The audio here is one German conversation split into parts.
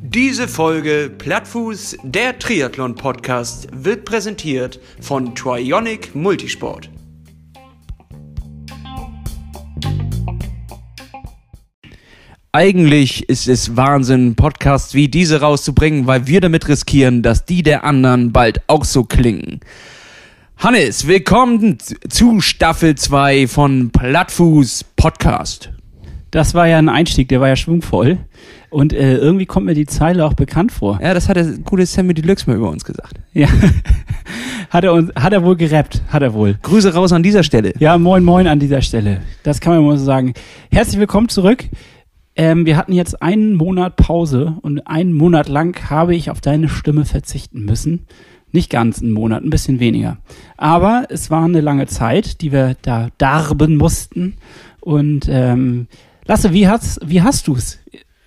Diese Folge Plattfuß, der Triathlon-Podcast, wird präsentiert von Trionic Multisport. Eigentlich ist es Wahnsinn, Podcasts wie diese rauszubringen, weil wir damit riskieren, dass die der anderen bald auch so klingen. Hannes, willkommen zu Staffel 2 von Plattfuß Podcast. Das war ja ein Einstieg, der war ja schwungvoll. Und äh, irgendwie kommt mir die Zeile auch bekannt vor. Ja, das hat der gute Sammy Deluxe mal über uns gesagt. Ja. hat, er uns, hat er wohl gerappt, hat er wohl. Grüße raus an dieser Stelle. Ja, moin moin an dieser Stelle. Das kann man mal so sagen. Herzlich willkommen zurück. Ähm, wir hatten jetzt einen Monat Pause und einen Monat lang habe ich auf deine Stimme verzichten müssen. Nicht ganz einen Monat, ein bisschen weniger. Aber es war eine lange Zeit, die wir da darben mussten. Und ähm, Lasse, wie hast, wie hast du's?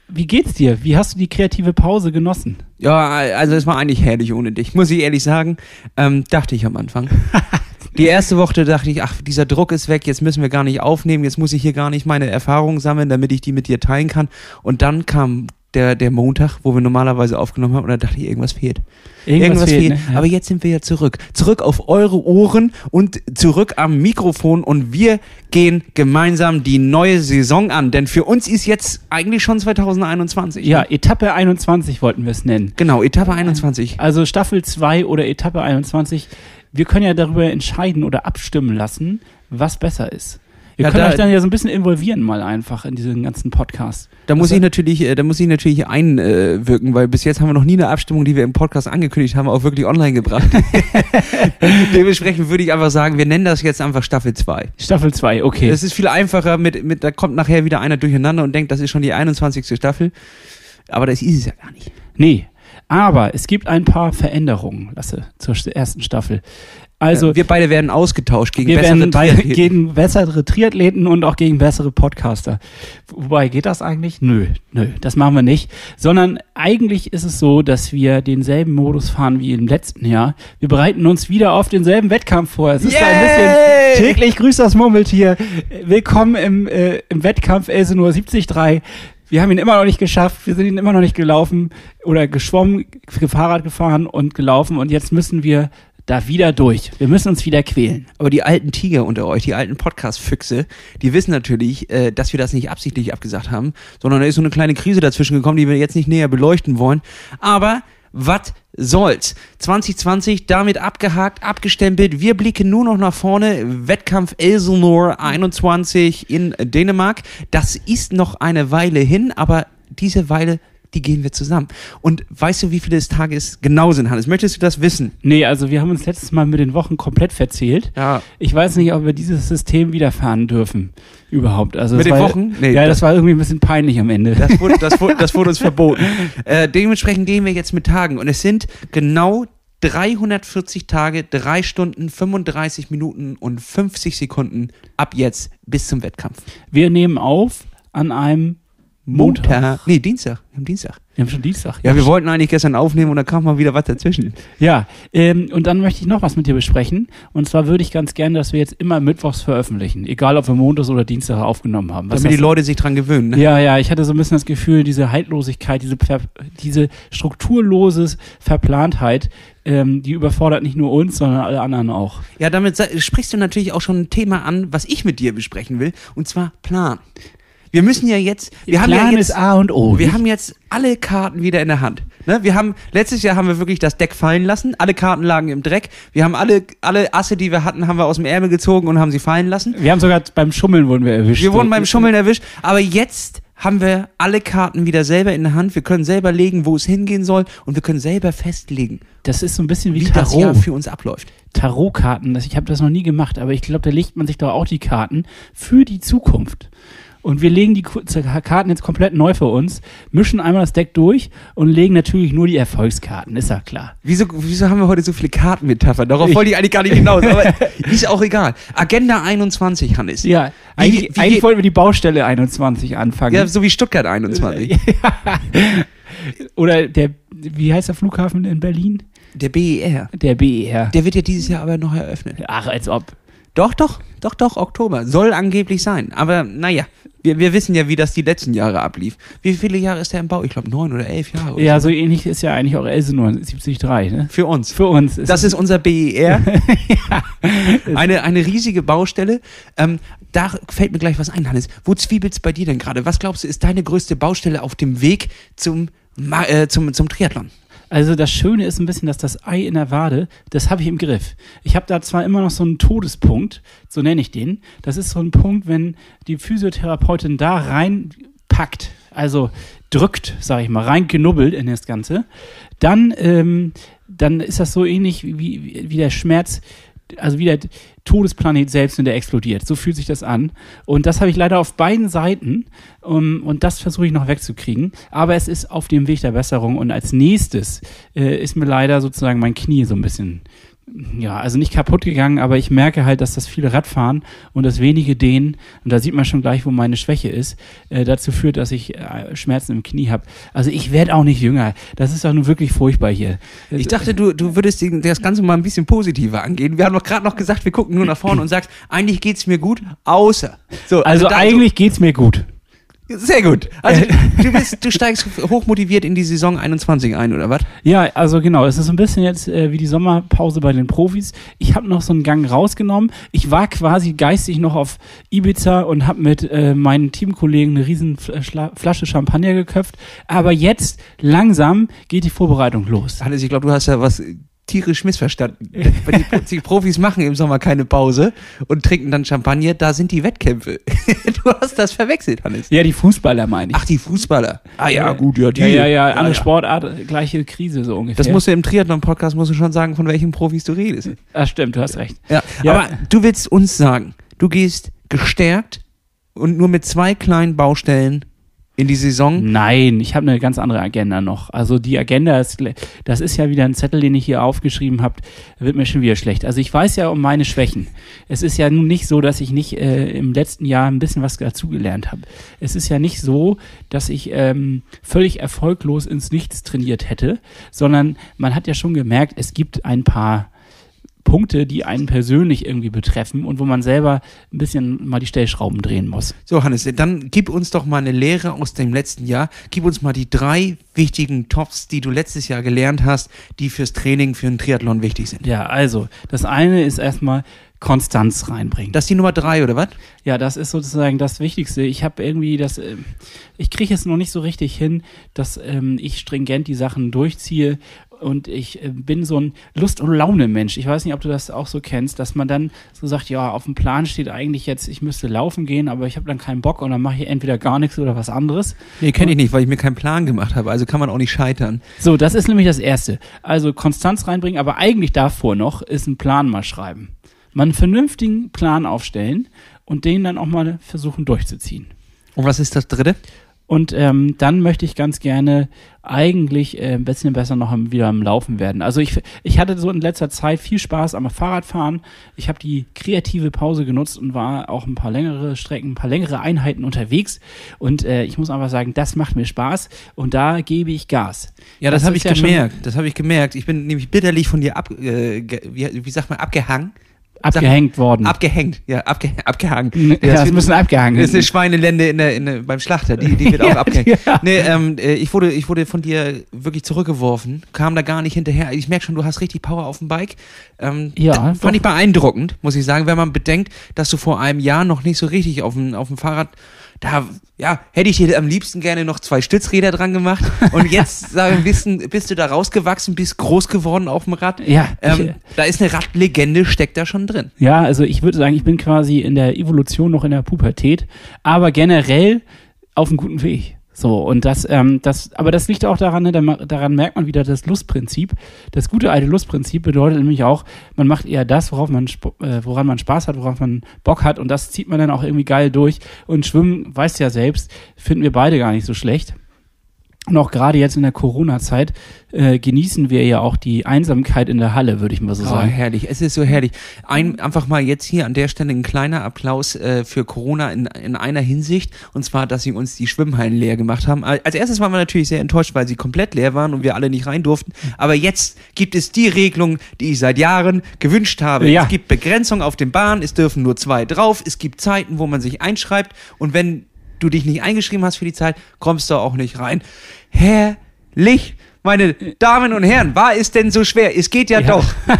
Wie geht's dir? Wie hast du die kreative Pause genossen? Ja, also es war eigentlich herrlich ohne dich, muss ich ehrlich sagen. Ähm, dachte ich am Anfang. Die erste Woche dachte ich, ach, dieser Druck ist weg, jetzt müssen wir gar nicht aufnehmen, jetzt muss ich hier gar nicht meine Erfahrungen sammeln, damit ich die mit dir teilen kann. Und dann kam der, der Montag, wo wir normalerweise aufgenommen haben, und da dachte ich, irgendwas fehlt. Irgendwas, irgendwas fehlt. fehlt. Ne? Aber jetzt sind wir ja zurück. Zurück auf eure Ohren und zurück am Mikrofon und wir gehen gemeinsam die neue Saison an. Denn für uns ist jetzt eigentlich schon 2021. Ja, ne? Etappe 21 wollten wir es nennen. Genau, Etappe 21. Also Staffel 2 oder Etappe 21. Wir können ja darüber entscheiden oder abstimmen lassen, was besser ist. Wir ja, können da, euch dann ja so ein bisschen involvieren mal einfach in diesen ganzen Podcast. Da muss also, ich natürlich, äh, da muss ich natürlich einwirken, weil bis jetzt haben wir noch nie eine Abstimmung, die wir im Podcast angekündigt haben, auch wirklich online gebracht. Dementsprechend würde ich einfach sagen, wir nennen das jetzt einfach Staffel 2. Staffel 2, okay. Das ist viel einfacher mit, mit, da kommt nachher wieder einer durcheinander und denkt, das ist schon die 21. Staffel. Aber das ist es ja gar nicht. Nee. Aber es gibt ein paar Veränderungen, Lasse, zur ersten Staffel. Also wir beide werden ausgetauscht gegen wir bessere werden Triathleten. gegen bessere Triathleten und auch gegen bessere Podcaster. Wobei geht das eigentlich? Nö, nö, das machen wir nicht. Sondern eigentlich ist es so, dass wir denselben Modus fahren wie im letzten Jahr. Wir bereiten uns wieder auf denselben Wettkampf vor. Es ist Yay! ein bisschen täglich grüßt das Murmeltier. Willkommen im, äh, im Wettkampf Elsenor 73. Wir haben ihn immer noch nicht geschafft, wir sind ihn immer noch nicht gelaufen oder geschwommen, Fahrrad gefahren und gelaufen und jetzt müssen wir da wieder durch. Wir müssen uns wieder quälen. Aber die alten Tiger unter euch, die alten Podcast-Füchse, die wissen natürlich, äh, dass wir das nicht absichtlich abgesagt haben, sondern da ist so eine kleine Krise dazwischen gekommen, die wir jetzt nicht näher beleuchten wollen. Aber was soll's? 2020 damit abgehakt, abgestempelt. Wir blicken nur noch nach vorne. Wettkampf Elsinore 21 in Dänemark. Das ist noch eine Weile hin, aber diese Weile die gehen wir zusammen. Und weißt du, wie viele Tage es genau sind, Hannes? Möchtest du das wissen? Nee, also wir haben uns letztes Mal mit den Wochen komplett verzählt. Ja. Ich weiß nicht, ob wir dieses System wiederfahren dürfen. Überhaupt. Also mit den war, Wochen? Nee, ja, das, das, war irgendwie ein bisschen peinlich am Ende. Das wurde, das wurde, das wurde uns verboten. Äh, dementsprechend gehen wir jetzt mit Tagen. Und es sind genau 340 Tage, 3 Stunden, 35 Minuten und 50 Sekunden ab jetzt bis zum Wettkampf. Wir nehmen auf an einem Montag. Montag. Nee, Dienstag. Wir haben Dienstag. Wir haben schon Dienstag. Ja, wir wollten eigentlich gestern aufnehmen und dann kam mal wieder was dazwischen. Ja, ähm, und dann möchte ich noch was mit dir besprechen. Und zwar würde ich ganz gerne, dass wir jetzt immer mittwochs veröffentlichen. Egal, ob wir Montags oder Dienstag aufgenommen haben. Was Damit die Leute sich dran gewöhnen. Ne? Ja, ja, ich hatte so ein bisschen das Gefühl, diese Haltlosigkeit, diese, diese strukturlose Verplantheit, ähm, die überfordert nicht nur uns, sondern alle anderen auch. Ja, damit sprichst du natürlich auch schon ein Thema an, was ich mit dir besprechen will. Und zwar Plan. Wir müssen ja jetzt, wir haben ja jetzt, A und O. Wir nicht? haben jetzt alle Karten wieder in der Hand. Ne? Wir haben, letztes Jahr haben wir wirklich das Deck fallen lassen. Alle Karten lagen im Dreck. Wir haben alle, alle Asse, die wir hatten, haben wir aus dem Ärmel gezogen und haben sie fallen lassen. Wir haben sogar beim Schummeln wurden wir erwischt. Wir wurden beim Schummeln erwischt. Aber jetzt haben wir alle Karten wieder selber in der Hand. Wir können selber legen, wo es hingehen soll und wir können selber festlegen. Das ist so ein bisschen wie, wie Tarot. das Jahr für uns abläuft. Tarotkarten, ich habe das noch nie gemacht, aber ich glaube, da legt man sich doch auch die Karten für die Zukunft. Und wir legen die Karten jetzt komplett neu für uns, mischen einmal das Deck durch und legen natürlich nur die Erfolgskarten, ist ja klar. Wieso, wieso haben wir heute so viele Kartenmetaphern? Darauf wollte ich eigentlich gar nicht hinaus, aber ist auch egal. Agenda 21, Hannes. Ja, wie, eigentlich, wie, eigentlich wollten wir die Baustelle 21 anfangen. Ja, so wie Stuttgart 21. Oder der, wie heißt der Flughafen in Berlin? Der BER. Der BER. Der wird ja dieses Jahr aber noch eröffnet. Ach, als ob. Doch, doch, doch, doch, Oktober. Soll angeblich sein. Aber naja, wir, wir wissen ja, wie das die letzten Jahre ablief. Wie viele Jahre ist der im Bau? Ich glaube neun oder elf Jahre. Oder Ja, so ähnlich ist ja eigentlich auch Elsenor 73, ne? Für uns. Für uns ist Das ist unser BER. eine, eine riesige Baustelle. Ähm, da fällt mir gleich was ein, Hannes. Wo zwiebelt's bei dir denn gerade? Was glaubst du, ist deine größte Baustelle auf dem Weg zum, Ma- äh, zum, zum Triathlon? Also das Schöne ist ein bisschen, dass das Ei in der Wade, das habe ich im Griff. Ich habe da zwar immer noch so einen Todespunkt, so nenne ich den. Das ist so ein Punkt, wenn die Physiotherapeutin da reinpackt, also drückt, sage ich mal, reingenubbelt in das Ganze, dann, ähm, dann ist das so ähnlich wie, wie, wie der Schmerz, also wie der Todesplanet selbst, wenn der explodiert. So fühlt sich das an. Und das habe ich leider auf beiden Seiten. Um, und das versuche ich noch wegzukriegen. Aber es ist auf dem Weg der Besserung. Und als nächstes äh, ist mir leider sozusagen mein Knie so ein bisschen, ja, also nicht kaputt gegangen, aber ich merke halt, dass das viele Radfahren und das wenige Dehnen, und da sieht man schon gleich, wo meine Schwäche ist, äh, dazu führt, dass ich äh, Schmerzen im Knie habe. Also ich werde auch nicht jünger. Das ist doch nun wirklich furchtbar hier. Ich dachte, du, du würdest das Ganze mal ein bisschen positiver angehen. Wir haben doch gerade noch gesagt, wir gucken nur nach vorne und sagst, eigentlich geht's mir gut, außer. So, Also, da- eigentlich geht's mir gut. Sehr gut. Also du, bist, du steigst hochmotiviert in die Saison 21 ein, oder was? Ja, also genau, es ist so ein bisschen jetzt äh, wie die Sommerpause bei den Profis. Ich habe noch so einen Gang rausgenommen. Ich war quasi geistig noch auf Ibiza und habe mit äh, meinen Teamkollegen eine riesen Schla- Flasche Champagner geköpft. Aber jetzt langsam geht die Vorbereitung los. Hannes, ich glaube, du hast ja was tierisch missverstanden. Die, Pro- die Profis machen im Sommer keine Pause und trinken dann Champagner, da sind die Wettkämpfe. du hast das verwechselt, Hannes. Ja, die Fußballer meine ich. Ach, die Fußballer. Ah ja, gut, ja, die. ja, ja, ja, andere Sportart, gleiche Krise so ungefähr. Das musst du im Triathlon-Podcast musst du schon sagen, von welchen Profis du redest. Ah, stimmt, du hast recht. Ja, Ja. aber du willst uns sagen, du gehst gestärkt und nur mit zwei kleinen Baustellen in die Saison. Nein, ich habe eine ganz andere Agenda noch. Also die Agenda ist, das ist ja wieder ein Zettel, den ich hier aufgeschrieben habe, wird mir schon wieder schlecht. Also ich weiß ja um meine Schwächen. Es ist ja nun nicht so, dass ich nicht äh, im letzten Jahr ein bisschen was dazugelernt habe. Es ist ja nicht so, dass ich ähm, völlig erfolglos ins Nichts trainiert hätte, sondern man hat ja schon gemerkt, es gibt ein paar Punkte, die einen persönlich irgendwie betreffen und wo man selber ein bisschen mal die Stellschrauben drehen muss. So, Hannes, dann gib uns doch mal eine Lehre aus dem letzten Jahr. Gib uns mal die drei wichtigen Tops, die du letztes Jahr gelernt hast, die fürs Training, für einen Triathlon wichtig sind. Ja, also, das eine ist erstmal Konstanz reinbringen. Das ist die Nummer drei, oder was? ja, das ist sozusagen das Wichtigste. Ich habe irgendwie das, äh, ich kriege es noch nicht so richtig hin, dass ähm, ich stringent die Sachen durchziehe und ich äh, bin so ein Lust- und Laune-Mensch. Ich weiß nicht, ob du das auch so kennst, dass man dann so sagt, ja, auf dem Plan steht eigentlich jetzt, ich müsste laufen gehen, aber ich habe dann keinen Bock und dann mache ich entweder gar nichts oder was anderes. Nee, kenne ich nicht, weil ich mir keinen Plan gemacht habe. Also kann man auch nicht scheitern. So, das ist nämlich das Erste. Also Konstanz reinbringen, aber eigentlich davor noch ist ein Plan mal schreiben. Mal einen vernünftigen Plan aufstellen und den dann auch mal versuchen durchzuziehen. Und was ist das dritte? Und ähm, dann möchte ich ganz gerne eigentlich äh, ein bisschen besser noch am- wieder am Laufen werden. Also ich, ich hatte so in letzter Zeit viel Spaß am Fahrradfahren. Ich habe die kreative Pause genutzt und war auch ein paar längere Strecken, ein paar längere Einheiten unterwegs. Und äh, ich muss einfach sagen, das macht mir Spaß und da gebe ich Gas. Ja, das, Das habe ich ja gemerkt. Das habe ich gemerkt. Ich bin nämlich bitterlich von dir ab, äh, wie, wie sagt man, abgehangen. Abgehängt worden. Abgehängt, ja, abge, abgehangen. Ja, das wird- müssen abgehangen. Das ist eine Schweinelende in der, in der, beim Schlachter, die, die wird auch abgehängt. ja. Nee, ähm, äh, ich, wurde, ich wurde von dir wirklich zurückgeworfen, kam da gar nicht hinterher. Ich merke schon, du hast richtig Power auf dem Bike. Ähm, Ja, fand ich beeindruckend, muss ich sagen, wenn man bedenkt, dass du vor einem Jahr noch nicht so richtig auf dem, auf dem Fahrrad, da, ja, hätte ich dir am liebsten gerne noch zwei Stützräder dran gemacht. Und jetzt, sagen wir, bist, du da rausgewachsen, bist groß geworden auf dem Rad. Ja, ich, Ähm, da ist eine Radlegende, steckt da schon drin. Ja, also ich würde sagen, ich bin quasi in der Evolution noch in der Pubertät, aber generell auf einem guten Weg. So, und das, ähm, das, aber das liegt auch daran, ne, daran merkt man wieder das Lustprinzip. Das gute alte Lustprinzip bedeutet nämlich auch, man macht eher das, worauf man, äh, woran man Spaß hat, worauf man Bock hat, und das zieht man dann auch irgendwie geil durch. Und Schwimmen, weißt ja selbst, finden wir beide gar nicht so schlecht. Und auch gerade jetzt in der Corona-Zeit äh, genießen wir ja auch die Einsamkeit in der Halle, würde ich mal so Oh, sagen. herrlich. Es ist so herrlich. Ein, einfach mal jetzt hier an der Stelle ein kleiner Applaus äh, für Corona in, in einer Hinsicht. Und zwar, dass sie uns die Schwimmhallen leer gemacht haben. Als erstes waren wir natürlich sehr enttäuscht, weil sie komplett leer waren und wir alle nicht rein durften. Aber jetzt gibt es die Regelung, die ich seit Jahren gewünscht habe. Ja. Es gibt Begrenzung auf den Bahnen. Es dürfen nur zwei drauf. Es gibt Zeiten, wo man sich einschreibt. Und wenn du dich nicht eingeschrieben hast für die Zeit, kommst du auch nicht rein. Herrlich. Meine Damen und Herren, war es denn so schwer? Es geht ja, Ja. doch.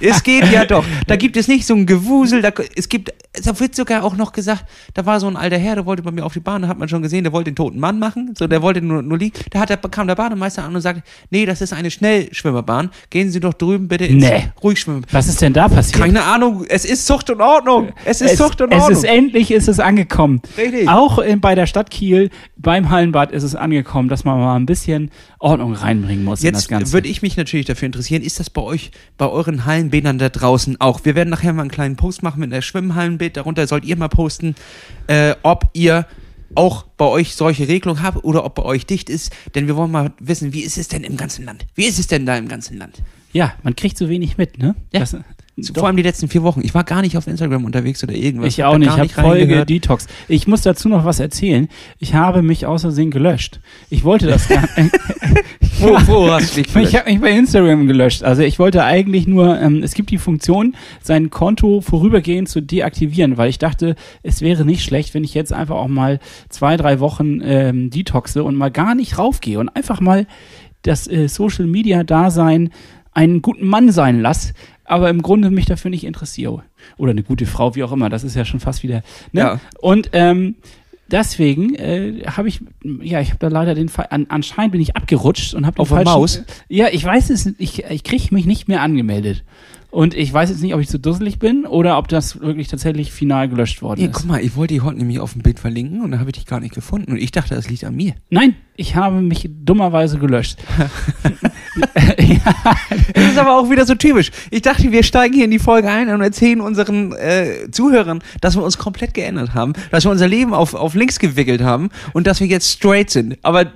Es geht ja doch. Da gibt es nicht so ein Gewusel. Da, es gibt, da wird sogar auch noch gesagt, da war so ein alter Herr, der wollte bei mir auf die Bahn, da hat man schon gesehen, der wollte den toten Mann machen. So, der wollte nur, nur liegen. Da hat der, kam der Bademeister an und sagte, nee, das ist eine Schnellschwimmerbahn. Gehen Sie doch drüben bitte ins Nee. Ruhigschwimmen. Was ist denn da passiert? Keine Ahnung, es ist Zucht und Ordnung. Es ist es, Zucht und es Ordnung. ist endlich ist es angekommen. Richtig. Auch in, bei der Stadt Kiel, beim Hallenbad ist es angekommen, dass man mal ein bisschen Ordnung reinbringen muss Jetzt würde ich mich natürlich dafür interessieren, ist das bei euch, bei euren Hallenbädern da draußen auch? Wir werden nachher mal einen kleinen Post machen mit einer Schwimmhallenbild. Darunter sollt ihr mal posten, äh, ob ihr auch bei euch solche Regelungen habt oder ob bei euch dicht ist. Denn wir wollen mal wissen, wie ist es denn im ganzen Land? Wie ist es denn da im ganzen Land? ja, man kriegt so wenig mit, ne? Ja. Das, doch. vor allem die letzten vier Wochen. Ich war gar nicht auf Instagram unterwegs oder irgendwas. Ich auch nicht, ich habe Folge. Detox. Ich muss dazu noch was erzählen. Ich habe mich außersehen gelöscht. Ich wollte das gar nicht. Wo, wo hast du dich Ich gelöscht? habe mich bei Instagram gelöscht. Also ich wollte eigentlich nur, ähm, es gibt die Funktion, sein Konto vorübergehend zu deaktivieren, weil ich dachte, es wäre nicht schlecht, wenn ich jetzt einfach auch mal zwei, drei Wochen ähm, detoxe und mal gar nicht raufgehe und einfach mal das äh, Social Media Dasein einen guten Mann sein lass, aber im Grunde mich dafür nicht interessiere. Oder eine gute Frau, wie auch immer. Das ist ja schon fast wieder. Ne? Ja. Und ähm, deswegen äh, habe ich, ja, ich habe da leider den Fall, an, anscheinend bin ich abgerutscht und habe Auf der Maus? Ja, ich weiß es, ich, ich kriege mich nicht mehr angemeldet. Und ich weiß jetzt nicht, ob ich zu dusselig bin oder ob das wirklich tatsächlich final gelöscht worden Nee, ist. guck mal, ich wollte dich heute nämlich auf dem Bild verlinken und dann habe ich dich gar nicht gefunden. Und ich dachte, das liegt an mir. Nein, ich habe mich dummerweise gelöscht. Das ist aber auch wieder so typisch. Ich dachte, wir steigen hier in die Folge ein und erzählen unseren äh, Zuhörern, dass wir uns komplett geändert haben, dass wir unser Leben auf, auf links gewickelt haben und dass wir jetzt straight sind. Aber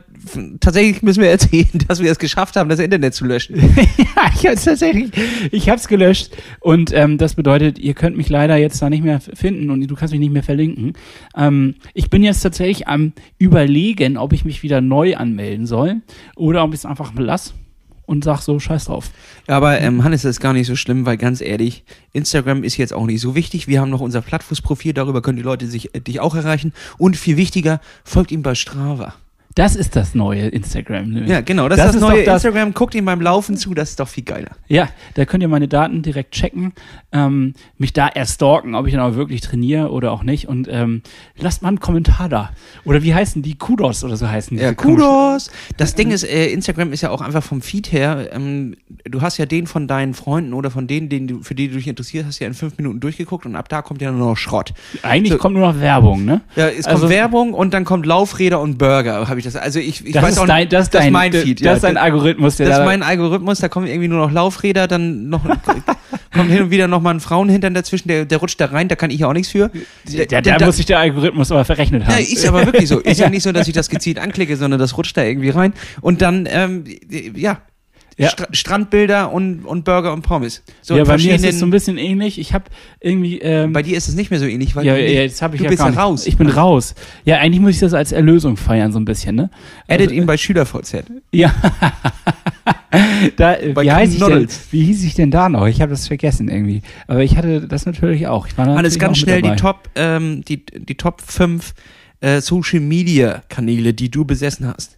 tatsächlich müssen wir erzählen, dass wir es geschafft haben, das Internet zu löschen. ja, ich habe tatsächlich, ich habe es gelöscht und ähm, das bedeutet, ihr könnt mich leider jetzt da nicht mehr finden und du kannst mich nicht mehr verlinken. Ähm, ich bin jetzt tatsächlich am überlegen, ob ich mich wieder neu anmelden soll oder ob ich es einfach lass und sag so Scheiß drauf. Ja, aber ähm, Hannes, das ist gar nicht so schlimm, weil ganz ehrlich, Instagram ist jetzt auch nicht so wichtig. Wir haben noch unser Plattfuß-Profil, darüber können die Leute sich, äh, dich auch erreichen. Und viel wichtiger, folgt ihm bei Strava. Das ist das neue Instagram. ne? Ja, genau, das, Das ist das neue das- Instagram. Guckt ihm beim Laufen zu, das ist doch viel geiler. Ja, da könnt ihr meine Daten direkt checken, ähm, mich da erst stalken, ob ich dann auch wirklich trainiere oder auch nicht. Und ähm, lasst mal einen Kommentar da. Oder wie heißen die? Kudos oder so heißen die. Ja, Kudos. Das Ding ist, äh, Instagram ist ja auch einfach vom Feed her, ähm, du hast ja den von deinen Freunden oder von denen, denen du, für die du dich interessierst, hast ja in fünf Minuten durchgeguckt und ab da kommt ja nur noch Schrott. Eigentlich So. kommt nur noch Werbung, ne? Ja, es kommt Also- Werbung und dann kommt Laufräder und Burger, habe ich das. Also ich, ich Das weiß ist auch dein, das ist das ist dein, mein das, Feed. Das ja. ist dein Algorithmus, der das ist da, mein Algorithmus, da kommen irgendwie nur noch Laufräder, dann noch kommt hin und wieder noch mal ein Frauenhintern dazwischen, der, der rutscht da rein, da kann ich ja auch nichts für. der, der, muss sich der Algorithmus aber verrechnet haben. Ja, ist aber wirklich so. Ist ja. nicht so, dass ich das gezielt anklicke, sondern das rutscht da irgendwie rein. Und dann, ähm, ja, Ja. Stra Strandbilder und, und Burger und Pommes. So ja, bei mir ist es so ein bisschen ähnlich. Ich habe irgendwie. Ähm, bei dir ist es nicht mehr so ähnlich, weil ja, du, ja, jetzt habe ich du ja bist ja raus. Ich bin raus. Ja, eigentlich muss ich das als Erlösung feiern, so ein bisschen, ne? Edit Also, ihn bei SchülerVZ. Ja. da, äh, Bei wie, heißt ich denn, wie hieß ich denn da noch? Ich habe das vergessen irgendwie. Aber ich hatte das natürlich auch. Ich war Alles natürlich ganz auch mit schnell die. Top, ähm, die, die Top 5 äh, Social Media Kanäle, die du besessen hast.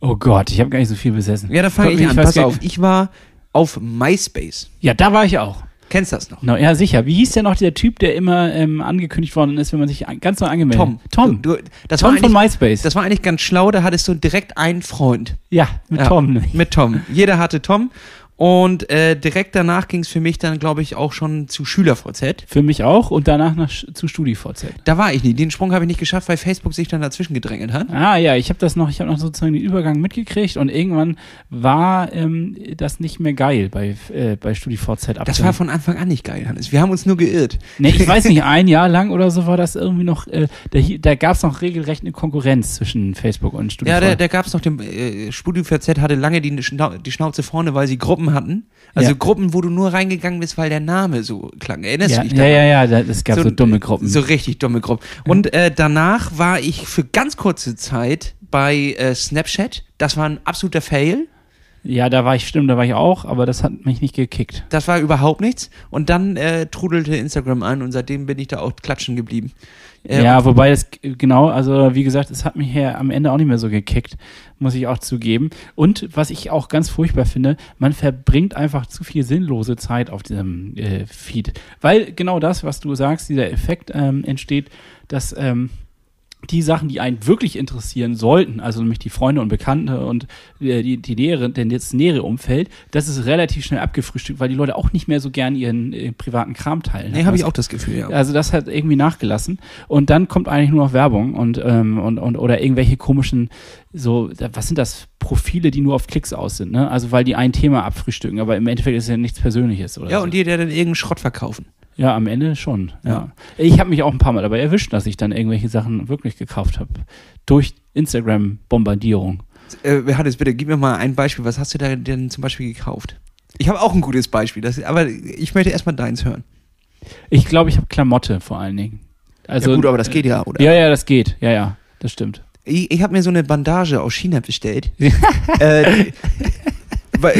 Oh Gott, ich habe gar nicht so viel besessen. Ja, da fange ich Ich an. Pass gar- auf, ich war auf MySpace. Ja, da war ich auch. Kennst das noch? No, ja, sicher. Wie hieß denn noch der Typ, der immer ähm, angekündigt worden ist, wenn man sich an, ganz neu angemeldet Tom. Tom. Du, du, Tom von MySpace. das war eigentlich ganz schlau, da hattest du direkt einen Freund. ja, mit Ja, Tom. Mit Tom. Jeder hatte Tom. Und äh, direkt danach ging es für mich dann, glaube ich, auch schon zu SchülerVZ. Für mich auch und danach nach, zu StudiVZ. Da war ich nicht. Den Sprung habe ich nicht geschafft, weil Facebook sich dann dazwischen gedrängelt hat. Ah ja, ich habe das noch, ich habe noch sozusagen den Übergang mitgekriegt und irgendwann war ähm, das nicht mehr geil bei, äh, bei StudiVZ. Das war von Anfang an nicht geil, Hannes. Wir haben uns nur geirrt. Nee, ich weiß nicht, ein Jahr lang oder so war das irgendwie noch, äh, da, da gab es noch regelrecht eine Konkurrenz zwischen Facebook und StudiVZ. Ja, da, da gab es noch den, äh, StudiVZ hatte lange die, die Schnauze vorne, weil sie Gruppen hatten. Also Ja. Gruppen, wo du nur reingegangen bist, weil der Name so klang. Erinnerst ja, du dich ja, daran? ja, ja, da- es gab so, dumme Gruppen. So richtig dumme Gruppen. Und äh, danach war ich für ganz kurze Zeit bei äh, Snapchat. Das war ein absoluter Fail. ja, da war ich, stimmt, da war ich auch, aber das hat mich nicht gekickt. Das war überhaupt nichts. Und dann äh, trudelte Instagram ein und seitdem bin ich da auch klatschen geblieben. Äh, ja, wobei es genau, also wie gesagt, es hat mich ja am Ende auch nicht mehr so gekickt, muss ich auch zugeben. Und was ich auch ganz furchtbar finde, man verbringt einfach zu viel sinnlose Zeit auf diesem äh, Feed. Weil genau das, was du sagst, dieser Effekt ähm, entsteht, dass ähm, die Sachen, die einen wirklich interessieren sollten, also nämlich die Freunde und Bekannte und äh, die, die nähere, denn jetzt nähere Umfeld, das ist relativ schnell abgefrühstückt, weil die Leute auch nicht mehr so gern ihren äh, privaten Kram teilen. nee, habe ich Weißt auch das Gefühl, ja. also das hat irgendwie nachgelassen und dann kommt eigentlich nur noch Werbung und ähm, und, und oder irgendwelche komischen so was sind das Profile, die nur auf Klicks aus sind, ne? Also weil die ein Thema abfrühstücken, aber im Endeffekt ist ja nichts Persönliches oder Ja, so. und die, der dann irgendeinen Schrott verkaufen. Ja, am Ende schon. Ja. Ja. Ich habe mich auch ein paar Mal dabei erwischt, dass ich dann irgendwelche Sachen wirklich gekauft habe durch Instagram Bombardierung. Äh, Hannes, bitte gib mir mal ein Beispiel. Was hast du da denn zum Beispiel gekauft? Ich habe auch ein gutes Beispiel, das, aber ich möchte erstmal deins hören. Ich glaube, ich habe Klamotte vor allen Dingen. Also ja gut, aber das geht ja, oder? Ja, ja, das geht. Ja, ja, das stimmt. Ich, ich habe mir so eine Bandage aus China bestellt. äh,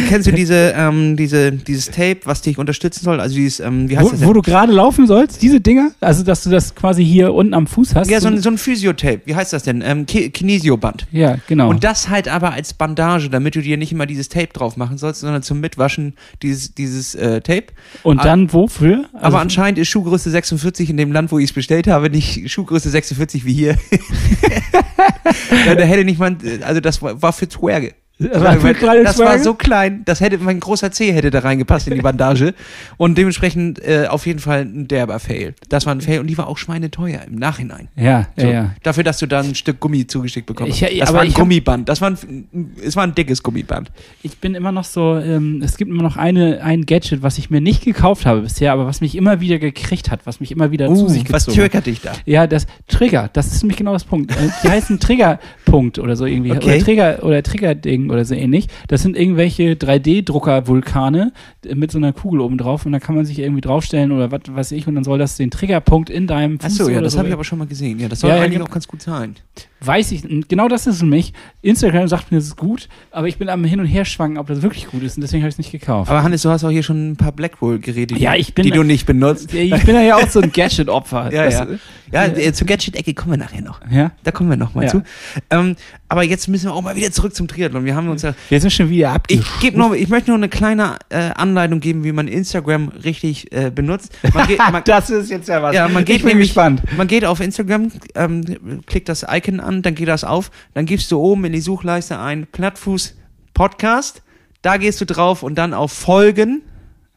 kennst du diese, ähm, diese, dieses Tape, was dich unterstützen soll? Also dieses, ähm, wie heißt Wo, das? wo du gerade laufen sollst, diese Dinger? Also, dass du das quasi hier unten am Fuß hast? ja, so ein, so ein Physiotape. Wie heißt das denn? Ähm, Ki- Kinesioband. ja genau. Und das halt aber als Bandage, damit du dir nicht immer dieses Tape drauf machen sollst, sondern zum Mitwaschen dieses, dieses äh, Tape. Und Ah, dann wofür? Also, aber anscheinend ist Schuhgröße 46 in dem Land, wo ich es bestellt habe, nicht Schuhgröße 46 wie hier. ja, da hätte nicht man, also das war, war für Zwerge. Das war für kleine das war so klein, das hätte mein großer Zeh hätte da reingepasst in die Bandage und dementsprechend äh, auf jeden Fall ein derber Fail. Das war ein Fail und die war auch schweineteuer im Nachhinein. ja, So, ja, ja. Dafür, dass du da ein Stück Gummi zugeschickt bekommen hast. Ich- das aber war ein ich hab- Gummiband. Das war ein, es war ein dickes Gummiband. Ich bin immer noch so, ähm, es gibt immer noch eine, ein Gadget, was ich mir nicht gekauft habe bisher, aber was mich immer wieder gekriegt hat, was mich immer wieder zu sich Uh, was gezogen hat. türkert dich da? Ja, das Trigger, das ist nämlich genau das Punkt. Äh, Die heißen Triggerpunkt oder so irgendwie. Okay. Oder Trigger oder Triggerding oder so ähnlich. Das sind irgendwelche 3D-Drucker-Vulkane äh, mit so einer Kugel oben drauf und da kann man sich irgendwie draufstellen oder was weiß ich und dann soll das den Triggerpunkt in deinem Fuß Achso, ja, das so habe ich aber schon mal gesehen. Ja, das soll Ja, ja, eigentlich genau. auch ganz gut sein. Weiß ich, genau das ist nämlich. Instagram sagt mir, das ist gut, aber ich bin am Hin und Her schwanken, ob das wirklich gut ist und deswegen habe ich es nicht gekauft. Aber Hannes, du hast auch hier schon ein paar Blackwall-Geräte, die, Ja, ich bin- die du nicht benutzt. Ich bin ja auch so ein Gadget-Opfer. Ja, Das- ja. Ja, äh, zur Gadget-Ecke kommen wir nachher noch. ja. Da kommen wir noch mal Ja. zu. Ähm, aber jetzt müssen wir auch mal wieder zurück zum Triathlon. Wir haben uns ja, Wir sind schon wieder ich abgeschlossen. gebe noch, ich möchte nur eine kleine äh, Anleitung geben, wie man Instagram richtig äh, benutzt. Geht, man, Das ist jetzt ja was. Ja, man geht ich bin nämlich- gespannt. Man geht auf Instagram, ähm, klickt das Icon an, dann geht das auf, dann gibst du oben in die Suchleiste ein Plattfuß Podcast, da gehst du drauf und dann auf Folgen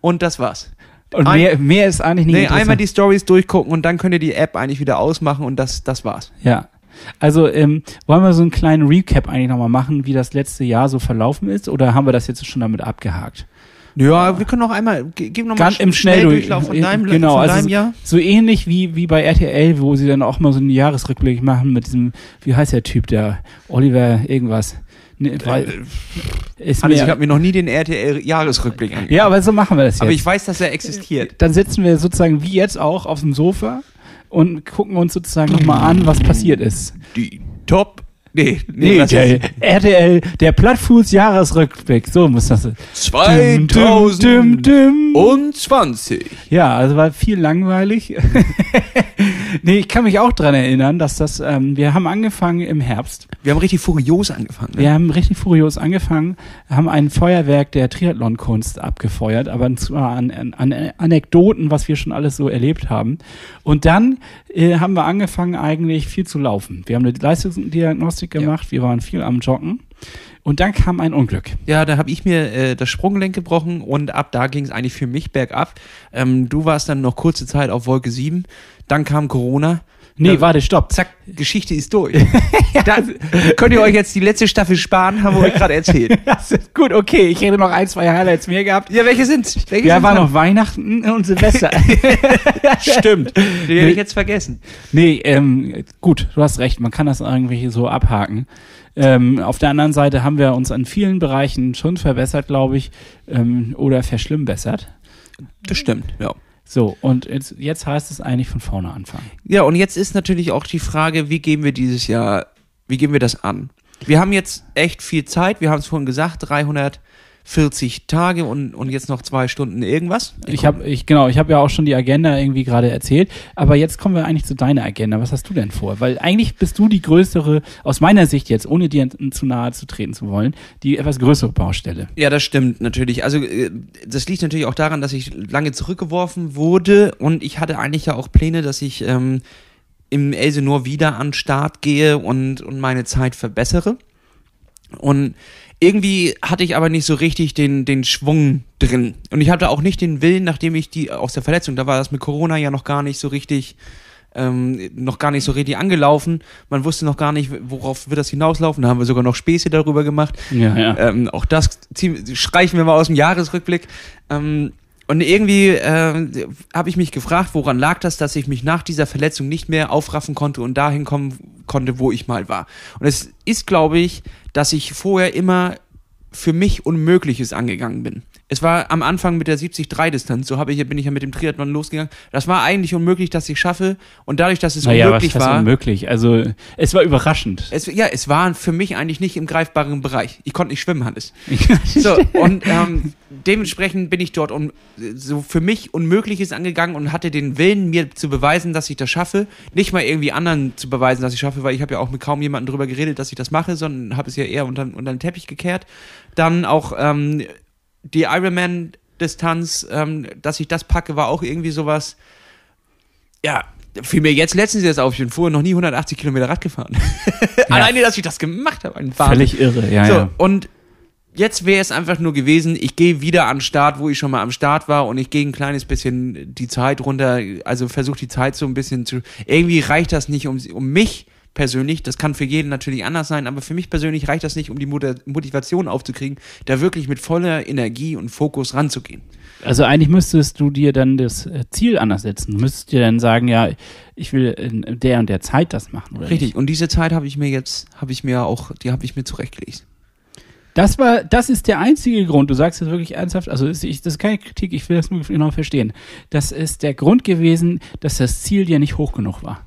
und das war's. Und Ein- mehr, mehr ist eigentlich nicht Nee, einmal die Stories durchgucken und dann könnt ihr die App eigentlich wieder ausmachen und das, das war's. Ja. Also ähm, wollen wir so einen kleinen Recap eigentlich nochmal machen, wie das letzte Jahr so verlaufen ist? Oder haben wir das jetzt schon damit abgehakt? Ja, wir können auch einmal, ge- gib noch mal Ganz im Schnelldurchlauf von deinem, genau, von also deinem so- Jahr. So ähnlich wie, wie bei RTL, wo sie dann auch mal so einen Jahresrückblick machen mit diesem, wie heißt der Typ, der Oliver irgendwas. Ne, weil, ist Hannes, ich habe mir noch nie den RTL-Jahresrückblick angeguckt. ja, aber so machen wir das jetzt. aber ich weiß, dass er existiert. dann sitzen wir sozusagen wie jetzt auch auf dem Sofa und gucken uns sozusagen nochmal an, was passiert ist. Die Top. Nee, Nee, was der RTL, der Plattfuß-Jahresrückblick, so muss das sein. Düm, düm, düm, düm. 2020. Ja, also war viel langweilig. nee, ich kann mich auch dran erinnern, dass das, ähm, wir haben angefangen im Herbst. Wir haben richtig furios angefangen. Ne? Wir haben richtig furios angefangen, haben ein Feuerwerk der Triathlon-Kunst abgefeuert, aber zwar an, an, an Anekdoten, was wir schon alles so erlebt haben. Und dann äh, haben wir angefangen, eigentlich viel zu laufen. Wir haben eine Leistungsdiagnostik gemacht, wir waren viel am Joggen. Und dann kam ein Unglück. Ja, da habe ich mir äh, das Sprunggelenk gebrochen und ab da ging es eigentlich für mich bergab. Ähm, du warst dann noch kurze Zeit auf Wolke 7, dann kam Corona. Nee, Da- warte, stopp. Zack, Geschichte ist durch. da könnt ihr euch jetzt die letzte Staffel sparen, haben wir euch gerade erzählt. Das ist gut, okay. Ich hätte noch ein, zwei Highlights mehr gehabt. Ja, welche sind's? Welche Ja, sind's war noch Weihnachten und Silvester. Stimmt. Die hätte ich jetzt vergessen. nee, ähm, gut, du hast recht. Man kann das irgendwie so abhaken. Ähm, auf der anderen Seite haben wir uns an vielen Bereichen schon verbessert, glaube ich, ähm, oder verschlimmbessert. Das stimmt, ja. So, und jetzt, jetzt heißt es eigentlich von vorne anfangen. Ja, und jetzt ist natürlich auch die Frage, wie gehen wir dieses Jahr, wie gehen wir das an? Wir haben jetzt echt viel Zeit, wir haben es vorhin gesagt, 340 Tage und, und jetzt noch zwei Stunden irgendwas. Ich habe, ich genau, ich habe ja auch schon die Agenda irgendwie gerade erzählt, aber jetzt kommen wir eigentlich zu deiner Agenda. Was hast du denn vor? Weil eigentlich bist du die größere, aus meiner Sicht jetzt, ohne dir zu nahe zu treten zu wollen, die etwas größere Baustelle. Ja, das stimmt natürlich. Also äh, das liegt natürlich auch daran, dass ich lange zurückgeworfen wurde und ich hatte eigentlich ja auch Pläne, dass ich ähm, im Elsenor wieder an den Start gehe und, und meine Zeit verbessere. Und irgendwie hatte ich aber nicht so richtig den, den Schwung drin. Und ich hatte auch nicht den Willen, nachdem ich die aus der Verletzung, da war das mit Corona ja noch gar nicht so richtig, ähm, noch gar nicht so richtig angelaufen. Man wusste noch gar nicht, worauf wird das hinauslaufen. Da haben wir sogar noch Späße darüber gemacht. Ja, ja. Ähm, auch das streichen wir mal aus dem Jahresrückblick. Ähm, und irgendwie äh, habe ich mich gefragt, woran lag das, dass ich mich nach dieser Verletzung nicht mehr aufraffen konnte und dahin kommen konnte, wo ich mal war. Und es ist, glaube ich, dass ich vorher immer für mich Unmögliches angegangen bin. Es war am Anfang mit der 70-3-Distanz, so habe ich, bin ich ja mit dem Triathlon losgegangen. Das war eigentlich unmöglich, dass ich schaffe. Und dadurch, dass es Naja, was unmöglich heißt war. unmöglich? Also, es war überraschend. Es, ja, es war für mich eigentlich nicht im greifbaren Bereich. Ich konnte nicht schwimmen, Hannes. So, und ähm, dementsprechend bin ich dort un, so für mich Unmögliches angegangen und hatte den Willen, mir zu beweisen, dass ich das schaffe. Nicht mal irgendwie anderen zu beweisen, dass ich schaffe, weil ich habe ja auch mit kaum jemandem drüber geredet, dass ich das mache, sondern habe es ja eher unter, unter den Teppich gekehrt. Dann auch ähm, die Ironman-Distanz, ähm, dass ich das packe, war auch irgendwie sowas. Ja, fiel mir jetzt letztens jetzt auf, ich bin vorher noch nie 180 Kilometer Rad gefahren. Alleine, dass ich das gemacht habe, ein Wahnsinn. Völlig irre, ja, so, ja. und jetzt wäre es einfach nur gewesen, ich gehe wieder an den Start, wo ich schon mal am Start war und ich gehe ein kleines bisschen die Zeit runter, also versuche die Zeit so ein bisschen zu. Irgendwie reicht das nicht um, um mich persönlich, das kann für jeden natürlich anders sein, aber für mich persönlich reicht das nicht, um die Motivation aufzukriegen, da wirklich mit voller Energie und Fokus ranzugehen. Also eigentlich müsstest du dir dann das äh, Ziel anders setzen. Du müsstest dir dann sagen, ja, ich will in der und der Zeit das machen. Oder Richtig. Nicht? Und diese Zeit habe ich mir jetzt, habe ich mir auch, die habe ich mir zurechtgelegt. Das war, das ist der einzige Grund. Du sagst es wirklich ernsthaft. Also ist, ich, das ist keine Kritik. Ich will das nur genau verstehen. Das ist der Grund gewesen, dass das Ziel dir nicht hoch genug war.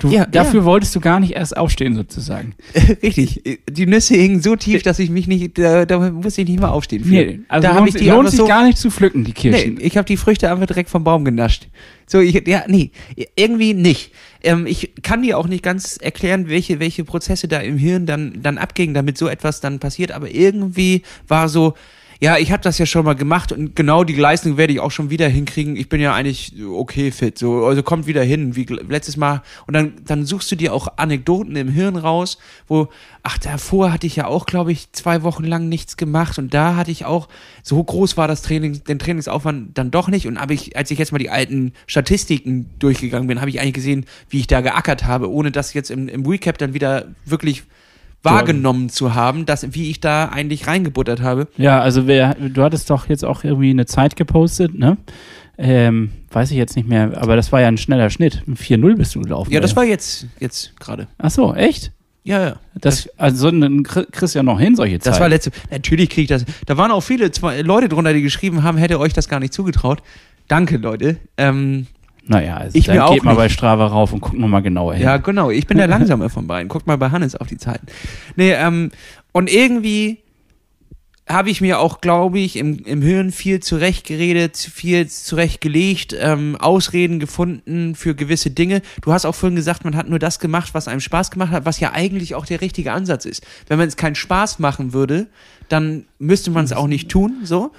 Du, Ja, dafür wolltest du gar nicht erst aufstehen sozusagen. Richtig. Die Nüsse hingen so tief, dass ich mich nicht, da, da musste ich nicht mal aufstehen. für. Nee, also da lohnt, habe ich die lohnt sich so, gar nicht zu pflücken, die Kirschen. Nee, ich habe die Früchte einfach direkt vom Baum genascht. So, ich, ja, nee, irgendwie nicht. Ähm, ich kann dir auch nicht ganz erklären, welche, welche Prozesse da im Hirn dann, dann abgingen, damit so etwas dann passiert, aber irgendwie war so, ja, ich habe das ja schon mal gemacht und genau die Leistung werde ich auch schon wieder hinkriegen. Ich bin ja eigentlich okay fit, so also kommt wieder hin wie letztes Mal und dann dann suchst du dir auch Anekdoten im Hirn raus, wo ach davor hatte ich ja auch glaube ich zwei Wochen lang nichts gemacht und da hatte ich auch so groß war das Training, den Trainingsaufwand dann doch nicht und habe ich als ich jetzt mal die alten Statistiken durchgegangen bin, habe ich eigentlich gesehen, wie ich da geackert habe, ohne das jetzt im, im Recap dann wieder wirklich wahrgenommen zu haben, dass wie ich da eigentlich reingebuttert habe. Ja, also wer, du hattest doch jetzt auch irgendwie eine Zeit gepostet, ne? Ähm, weiß ich jetzt nicht mehr, aber das war ja ein schneller Schnitt. 4-0 bist du gelaufen. Ja, das war jetzt, jetzt gerade. Ach so, echt? Ja, ja. Das, also dann kri- kriegst du ja noch hin, solche Zeiten. Das war letzte. Natürlich kriege ich das. Da waren auch viele Leute drunter, die geschrieben haben, hätte euch das gar nicht zugetraut. Danke, Leute. Ähm, Naja, also Ich dann mir auch geht mal nicht. bei Strava rauf und guck noch mal genauer hin. ja, genau. Ich bin der Langsame von beiden. Guckt mal bei Hannes auf die Zeiten. Nee, ähm, und irgendwie habe ich mir auch, glaube ich, im, im Hirn viel zurechtgeredet, viel zurechtgelegt, ähm, Ausreden gefunden für gewisse Dinge. Du hast auch vorhin gesagt, man hat nur das gemacht, was einem Spaß gemacht hat, was ja eigentlich auch der richtige Ansatz ist. Wenn man es keinen Spaß machen würde, dann müsste man es auch nicht tun, so.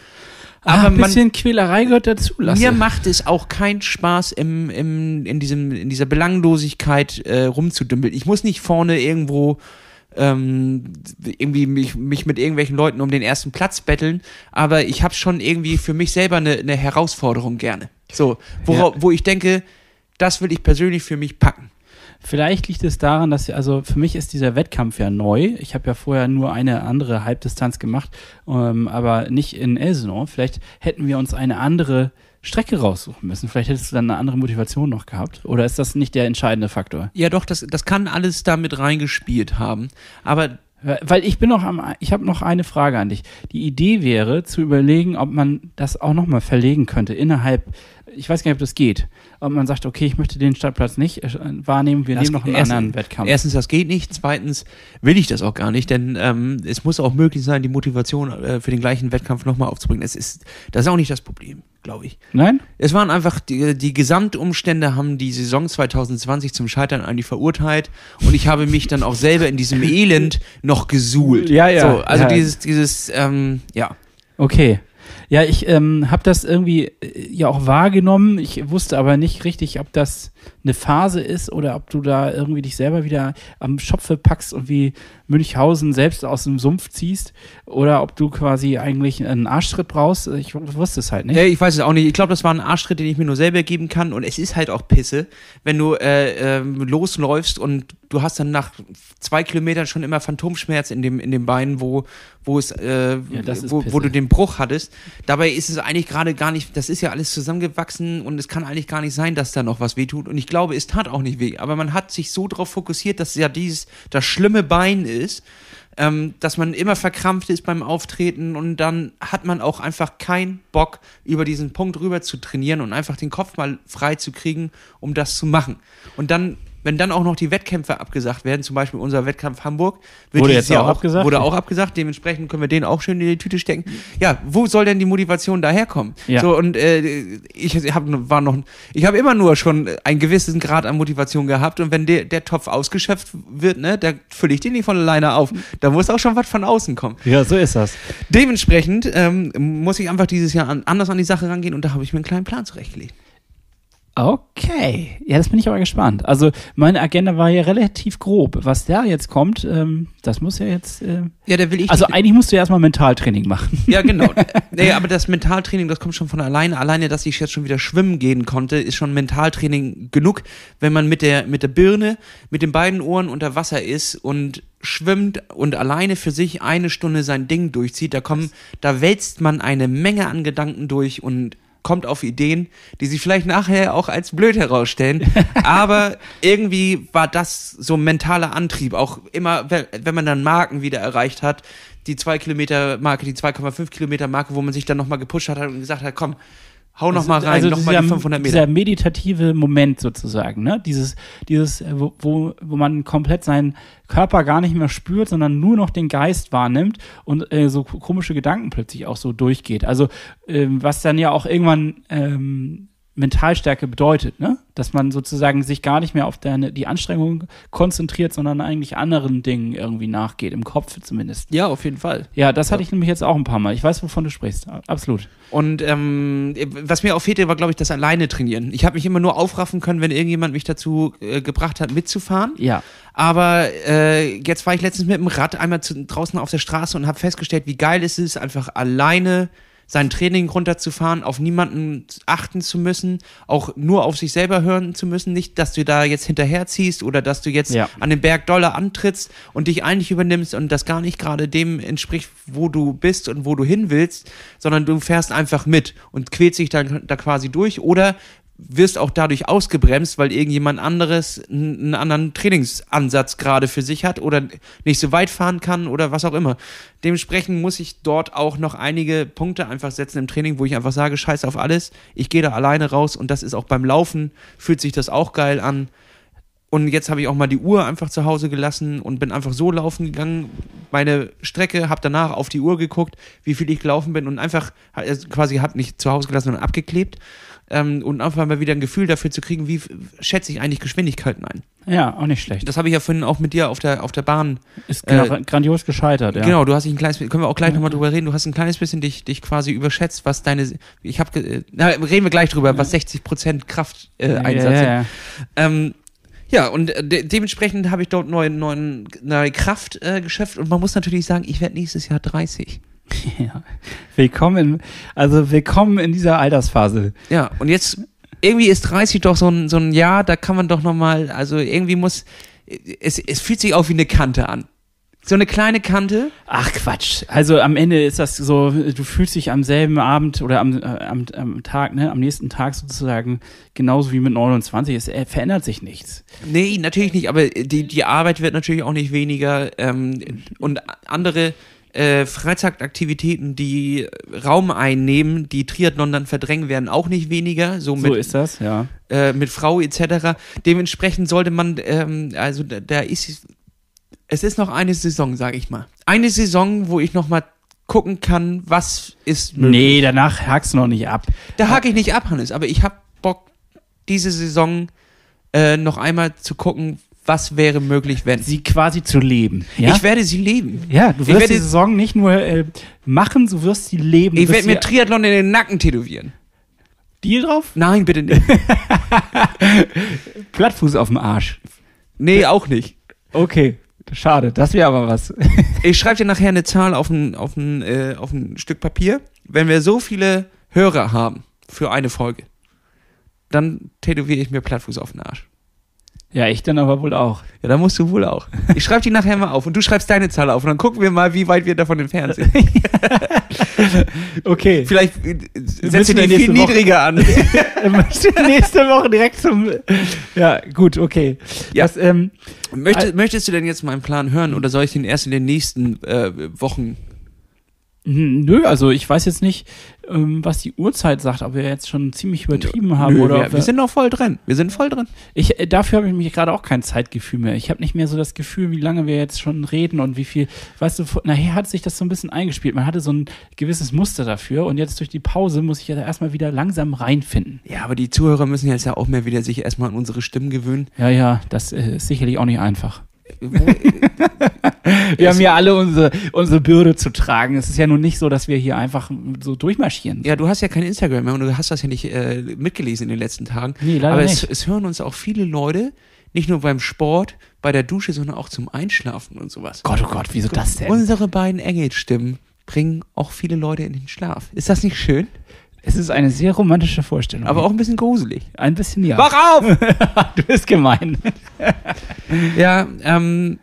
Aber ein man, bisschen Quälerei gehört dazu. Lasse. mir macht es auch keinen Spaß, im, im, in, diesem, in dieser Belanglosigkeit äh, rumzudümpeln. Ich muss nicht vorne irgendwo ähm, irgendwie mich, mich mit irgendwelchen Leuten um den ersten Platz betteln, aber ich habe schon irgendwie für mich selber eine, eine Herausforderung gerne. So, wora, wo ich denke, das will ich persönlich für mich packen. Vielleicht liegt es daran, dass, also für mich ist dieser Wettkampf ja neu. Ich habe ja vorher nur eine andere Halbdistanz gemacht, ähm, aber nicht in Elsenor. Vielleicht hätten wir uns eine andere Strecke raussuchen müssen. Vielleicht hättest du dann eine andere Motivation noch gehabt. Oder ist das nicht der entscheidende Faktor? Ja, doch, das, das kann alles damit reingespielt haben. Aber weil ich bin noch am, ich habe noch eine Frage an dich. Die Idee wäre zu überlegen, ob man das auch nochmal verlegen könnte innerhalb, ich weiß gar nicht, ob das geht, ob man sagt, okay, ich möchte den Startplatz nicht äh, wahrnehmen, wir Das- nehmen noch einen erst- anderen Wettkampf. Erstens, das geht nicht. Zweitens will ich das auch gar nicht, denn ähm, es muss auch möglich sein, die Motivation äh, für den gleichen Wettkampf nochmal aufzubringen. Es ist, das ist auch nicht das Problem, glaube ich. Nein? Es waren einfach, die, die Gesamtumstände haben die Saison 2020 zum Scheitern eigentlich verurteilt und ich habe mich dann auch selber in diesem Elend noch gesuhlt. Ja, ja, So, also ja. dieses, dieses, ähm, ja. Okay. Ja, ich ähm, habe das irgendwie äh, ja auch wahrgenommen. Ich wusste aber nicht richtig, ob das eine Phase ist oder ob du da irgendwie dich selber wieder am Schopfe packst und wie Münchhausen selbst aus dem Sumpf ziehst oder ob du quasi eigentlich einen Arschtritt brauchst. Ich wusste es halt nicht. Ja, ich weiß es auch nicht. Ich glaube, das war ein Arschtritt, den ich mir nur selber geben kann. Und es ist halt auch Pisse, wenn du äh, ähm, losläufst und du hast dann nach zwei Kilometern schon immer Phantomschmerz in dem, in den Beinen, wo, wo es, äh, ist wo, wo du den Bruch hattest. Dabei ist es eigentlich gerade gar nicht, das ist ja alles zusammengewachsen und es kann eigentlich gar nicht sein, dass da noch was wehtut. Und ich glaube, es tat auch nicht weh. Aber man hat sich so darauf fokussiert, dass ja dieses, das schlimme Bein ist, ähm, dass man immer verkrampft ist beim Auftreten und dann hat man auch einfach keinen Bock, über diesen Punkt rüber zu trainieren und einfach den Kopf mal frei zu kriegen, um das zu machen. Und dann, wenn dann auch noch die Wettkämpfe abgesagt werden, zum Beispiel unser Wettkampf Hamburg, Wurde jetzt Jahr auch abgesagt? Wurde auch abgesagt, dementsprechend können wir den auch schön in die Tüte stecken. Ja, wo soll denn die Motivation daherkommen? Ja. So, und äh, ich hab, war noch, ich habe immer nur schon einen gewissen Grad an Motivation gehabt und wenn der, der Topf ausgeschöpft wird, ne, da fülle ich den nicht von alleine auf. Da muss auch schon was von außen kommen. Ja, so ist das. Dementsprechend ähm, muss ich einfach dieses Jahr an, anders an die Sache rangehen und da habe ich mir einen kleinen Plan zurechtgelegt. Okay, ja, das bin ich aber gespannt. Also meine Agenda war ja relativ grob. Was da jetzt kommt, ähm, das muss ja jetzt. Äh, Ja, da will ich. also eigentlich musst du ja erstmal Mentaltraining machen. ja, genau. nee, aber das Mentaltraining, das kommt schon von alleine. Alleine, dass ich jetzt schon wieder schwimmen gehen konnte, ist schon Mentaltraining genug, wenn man mit der, mit der Birne, mit den beiden Ohren unter Wasser ist und schwimmt und alleine für sich eine Stunde sein Ding durchzieht. Da kommen, da wälzt man eine Menge an Gedanken durch und kommt auf Ideen, die sich vielleicht nachher auch als blöd herausstellen. Aber irgendwie war das so ein mentaler Antrieb. Auch immer, wenn man dann Marken wieder erreicht hat, die 2 Kilometer Marke, die 2,5 Kilometer Marke, wo man sich dann nochmal gepusht hat und gesagt hat, komm, hau noch mal rein, noch mal die 500 Meter. Also Dieser meditative Moment sozusagen, ne? Dieses, dieses, äh, wo, wo, wo man komplett seinen Körper gar nicht mehr spürt, sondern nur noch den Geist wahrnimmt und äh, so komische Gedanken plötzlich auch so durchgeht. Also ähm, was dann ja auch irgendwann ähm, Mentalstärke bedeutet, ne? Dass man sozusagen sich gar nicht mehr auf deine, die Anstrengung konzentriert, sondern eigentlich anderen Dingen irgendwie nachgeht, im Kopf zumindest. Ja, auf jeden Fall. Ja, das hatte ich nämlich jetzt auch ein paar Mal. Ich weiß, wovon du sprichst. Absolut. Und ähm, was mir auch fehlte, war, glaube ich, das alleine trainieren. Ich habe mich immer nur aufraffen können, wenn irgendjemand mich dazu äh, gebracht hat, mitzufahren. Ja. Aber äh, jetzt war ich letztens mit dem Rad einmal zu, draußen auf der Straße und habe festgestellt, wie geil es ist, einfach alleine sein Training runterzufahren, auf niemanden achten zu müssen, auch nur auf sich selber hören zu müssen. Nicht, dass du da jetzt hinterherziehst oder dass du jetzt Ja. an den Berg Dollar antrittst und dich eigentlich übernimmst und das gar nicht gerade dem entspricht, wo du bist und wo du hin willst, sondern du fährst einfach mit und quälst dich dann da quasi durch oder wirst auch dadurch ausgebremst, weil irgendjemand anderes einen anderen Trainingsansatz gerade für sich hat oder nicht so weit fahren kann oder was auch immer. Dementsprechend muss ich dort auch noch einige Punkte einfach setzen im Training, wo ich einfach sage, scheiß auf alles, ich gehe da alleine raus und das ist auch beim Laufen, fühlt sich das auch geil an. Und jetzt habe ich auch mal die Uhr einfach zu Hause gelassen und bin einfach so laufen gegangen. Meine Strecke, habe danach auf die Uhr geguckt, wie viel ich gelaufen bin und einfach also quasi habe nicht zu Hause gelassen, sondern abgeklebt. Ähm, und einfach mal wieder ein Gefühl dafür zu kriegen, wie schätze ich eigentlich Geschwindigkeiten ein. Ja, auch nicht schlecht. Das habe ich ja vorhin auch mit dir auf der, auf der Bahn. Ist Äh, grandios gescheitert, ja. Genau, du hast dich ein kleines bisschen, können wir auch gleich nochmal drüber reden, du hast ein kleines bisschen dich, dich quasi überschätzt, was deine, ich habe, na, reden wir gleich drüber, was 60% Kraft äh, Ja, Einsatz ja, ja. Ähm, Ja, und äh, de dementsprechend habe ich dort neue, neuen, neue Kraft äh, geschöpft und man muss natürlich sagen, ich werde nächstes Jahr 30. Ja. Willkommen, also willkommen in dieser Altersphase. Ja, und jetzt irgendwie ist 30 doch so ein, so ein Jahr, da kann man doch nochmal, also irgendwie muss, es, es fühlt sich auch wie eine Kante an. So eine kleine Kante. Ach Quatsch. Also am Ende ist das so, du fühlst dich am selben Abend oder am, äh, am, am Tag, ne, am nächsten Tag sozusagen genauso wie mit 29. Es äh, verändert sich nichts. Nee, natürlich nicht, aber die, die Arbeit wird natürlich auch nicht weniger ähm, und andere äh, Freizeitaktivitäten, die Raum einnehmen, die Triathlon dann verdrängen, werden auch nicht weniger. So, mit, so ist das, ja. äh, mit Frau etc. Dementsprechend sollte man, ähm, also da, da ist, es ist noch eine Saison, sage ich mal. Eine Saison, wo ich noch mal gucken kann, was ist möglich. Nee, danach hakst du noch nicht ab. Da hake ich nicht ab, Hannes, aber ich habe Bock, diese Saison äh, noch einmal zu gucken, was wäre möglich, wenn. Sie quasi zu leben. Ja, Ich werde sie leben. ja du wirst werde- die Saison nicht nur äh, machen, du wirst sie leben. Ich werde mir Triathlon in den Nacken tätowieren. Deal drauf? Nein, bitte nicht. Plattfuß auf dem Arsch. Nee, auch nicht. Okay, schade. Das wäre aber was. Ich schreibe dir nachher eine Zahl auf ein, auf, ein, äh, auf ein Stück Papier. Wenn wir so viele Hörer haben für eine Folge, dann tätowiere ich mir Plattfuß auf den Arsch. Ja, ich dann aber wohl auch. Ja, da musst du wohl auch. Ich schreibe die nachher mal auf und du schreibst deine Zahl auf und dann gucken wir mal, wie weit wir davon entfernt sind. Okay. Vielleicht äh, setzt du die viel nächste Woche- niedriger an. Nächste Woche direkt zum. Ja, gut, okay. Ja. Das, ähm, Möchtest, möchtest du denn jetzt meinen Plan hören oder soll ich den erst in den nächsten äh, Wochen? Nö, also ich weiß jetzt nicht, ähm, was die Uhrzeit sagt, ob wir jetzt schon ziemlich übertrieben haben Nö, oder wir, wir sind noch voll drin. Wir sind voll drin. ich äh, dafür habe ich mich gerade auch kein Zeitgefühl mehr. Ich habe nicht mehr so das Gefühl, wie lange wir jetzt schon reden und wie viel, weißt du, nachher hat sich das so ein bisschen eingespielt. Man hatte so ein gewisses Muster dafür und jetzt durch die Pause muss ich ja da erstmal wieder langsam reinfinden. Ja, aber die Zuhörer müssen jetzt ja auch mehr wieder sich erstmal an unsere Stimmen gewöhnen. Ja, ja, das äh, ist sicherlich auch nicht einfach. Wir haben ja alle unsere, unsere Bürde zu tragen. Es ist ja nun nicht so, dass wir hier einfach so durchmarschieren. ja, du hast ja kein Instagram mehr und du hast das ja nicht äh, mitgelesen in den letzten Tagen. Nee, leider aber es, nicht. es hören uns auch viele Leute, nicht nur beim Sport, bei der Dusche, sondern auch zum Einschlafen und sowas. Gott, oh Gott, wieso das denn? Unsere beiden Engelstimmen bringen auch viele Leute in den Schlaf. Ist das nicht schön? Es ist eine sehr romantische Vorstellung. Aber auch ein bisschen gruselig. ein bisschen ja. Wach auf! du bist gemein. ja, ähm,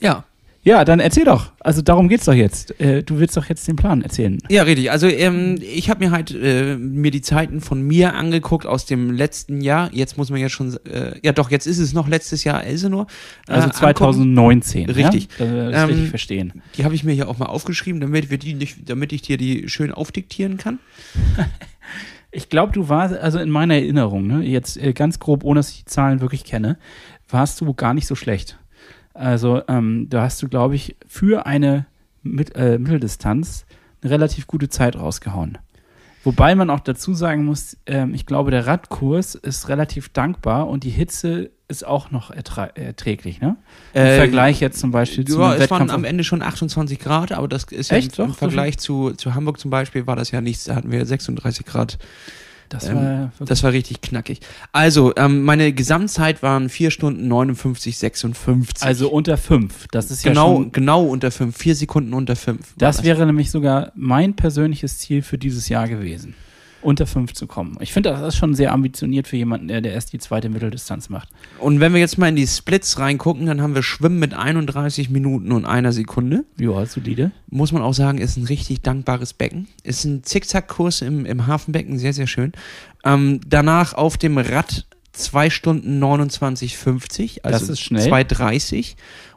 ja. Ja, dann erzähl doch. Also darum geht's doch jetzt. Äh, du willst doch jetzt den Plan erzählen. Ja, richtig. Also ähm, ich habe mir halt äh, mir die Zeiten von mir angeguckt aus dem letzten Jahr. Jetzt muss man ja schon, äh, ja doch, jetzt ist es noch letztes Jahr Elsenor. äh, Also angucken. 2019. Richtig. Ja? Wir das Ähm, richtig verstehen. Die habe ich mir ja auch mal aufgeschrieben, damit wir die nicht, damit ich dir die schön aufdiktieren kann. Ich glaube, du warst, also in meiner Erinnerung, ne, jetzt äh, ganz grob, ohne dass ich die Zahlen wirklich kenne, warst du gar nicht so schlecht. Also ähm, da hast du, glaube ich, für eine Mit äh, Mitteldistanz eine relativ gute Zeit rausgehauen. Wobei man auch dazu sagen muss, ähm, ich glaube, der Radkurs ist relativ dankbar und die Hitze ist auch noch erträglich, ne? Im Äh, Vergleich jetzt zum Beispiel zu Ja, es waren am Ende schon 28 Grad, aber das ist Echt? ja Doch, im so Vergleich zu, zu Hamburg zum Beispiel war das ja nichts. Da hatten wir 36 Grad. Das ähm, war Das war richtig knackig. Also, ähm, meine Gesamtzeit waren 4 Stunden 59, 56. also unter fünf. Das ist ja genau, schon genau unter 5. 4 Sekunden unter 5. Das wäre nämlich sogar mein persönliches Ziel für dieses Jahr gewesen. Unter fünf zu kommen. Ich finde, das ist schon sehr ambitioniert für jemanden, der, der erst die zweite Mitteldistanz macht. Und wenn wir jetzt mal in die Splits reingucken, dann haben wir Schwimmen mit 31 Minuten und einer Sekunde. Ja, solide. Muss man auch sagen, ist ein richtig dankbares Becken. Ist ein Zickzackkurs im, im Hafenbecken, sehr, sehr schön. Ähm, danach auf dem Rad 2 Stunden 29,50. Also Das ist schnell. 2,30.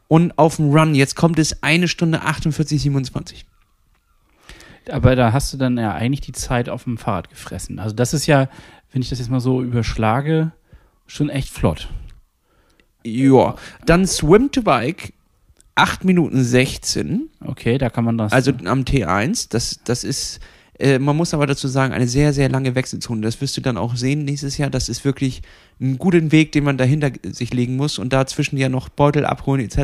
Und auf dem Run, jetzt kommt es eine Stunde 48, 27. Aber da hast du dann ja eigentlich die Zeit auf dem Fahrrad gefressen. Also das ist ja, wenn ich das jetzt mal so überschlage, schon echt flott. Ja. Dann Swim to Bike 8 Minuten 16. Okay, da kann man das. Also am T1, das, das ist Äh, man muss aber dazu sagen, eine sehr, sehr lange Wechselzone. Das wirst du dann auch sehen nächstes Jahr. Das ist wirklich ein guter Weg, den man dahinter sich legen muss und dazwischen ja noch Beutel abholen etc.